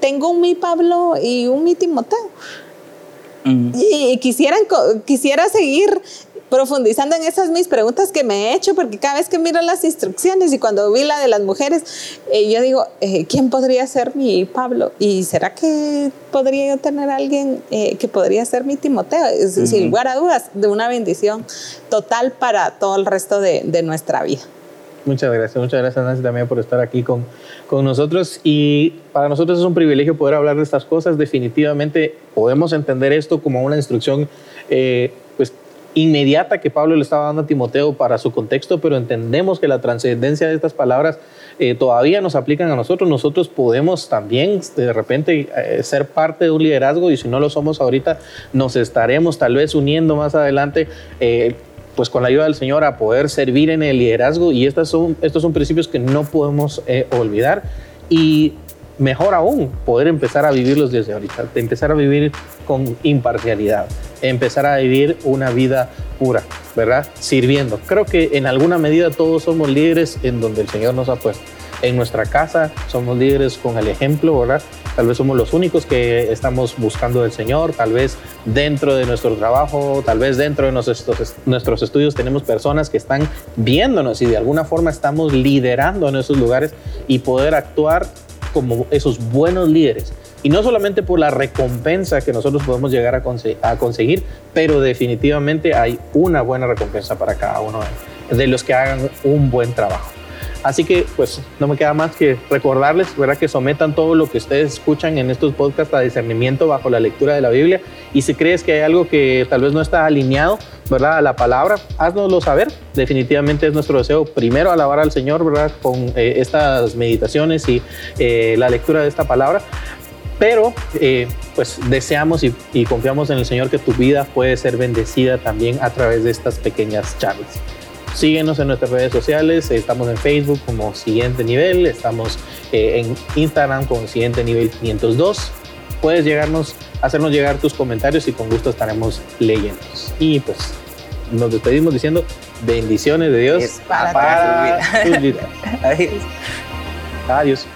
tengo un mi Pablo y un mi Timoteo? Y, quisiera, quisiera seguir profundizando en esas mis preguntas que me he hecho, porque cada vez que miro las instrucciones y cuando vi la de las mujeres, eh, yo digo, eh, ¿quién podría ser mi Pablo? ¿Y será que podría yo tener alguien eh, que podría ser mi Timoteo? Sin lugar a dudas, de una bendición total para todo el resto de, de nuestra vida. Muchas gracias, muchas gracias Nancy también por estar aquí con, con nosotros y para nosotros es un privilegio poder hablar de estas cosas. Definitivamente podemos entender esto como una instrucción eh, inmediata que Pablo le estaba dando a Timoteo para su contexto, pero entendemos que la trascendencia de estas palabras eh, todavía nos aplican a nosotros. Nosotros podemos también de repente eh, ser parte de un liderazgo y si no lo somos ahorita, nos estaremos tal vez uniendo más adelante. Eh, pues con la ayuda del Señor a poder servir en el liderazgo y estos son, estos son principios que no podemos olvidar y mejor aún, poder empezar a vivirlos desde ahorita, empezar a vivir con imparcialidad, empezar a vivir una vida pura, ¿verdad? Sirviendo. Creo que en alguna medida todos somos líderes en donde el Señor nos ha puesto. En nuestra casa somos líderes con el ejemplo, ¿verdad? Tal vez somos los únicos que estamos buscando del Señor, tal vez dentro de nuestro trabajo, tal vez dentro de nuestros, nuestros estudios tenemos personas que están viéndonos y de alguna forma estamos liderando en esos lugares y poder actuar como esos buenos líderes. Y no solamente por la recompensa que nosotros podemos llegar a, a conseguir, pero definitivamente hay una buena recompensa para cada uno de los que hagan un buen trabajo. Así que pues no me queda más que recordarles, ¿verdad? Que sometan todo lo que ustedes escuchan en estos podcasts a discernimiento bajo la lectura de la Biblia. Y si crees que hay algo que tal vez no está alineado, ¿verdad? A la palabra, haznoslo saber. Definitivamente es nuestro deseo primero alabar al Señor, ¿verdad? Con eh, estas meditaciones y eh, la lectura de esta palabra. Pero eh, pues deseamos y, y confiamos en el Señor que tu vida puede ser bendecida también a través de estas pequeñas charlas. Síguenos en nuestras redes sociales, estamos en Facebook como Siguiente Nivel, estamos eh, en Instagram como Siguiente Nivel 502. Puedes llegarnos, hacernos llegar tus comentarios y con gusto estaremos leyéndolos. Y pues nos despedimos diciendo bendiciones de Dios para, para, Adiós. Adiós.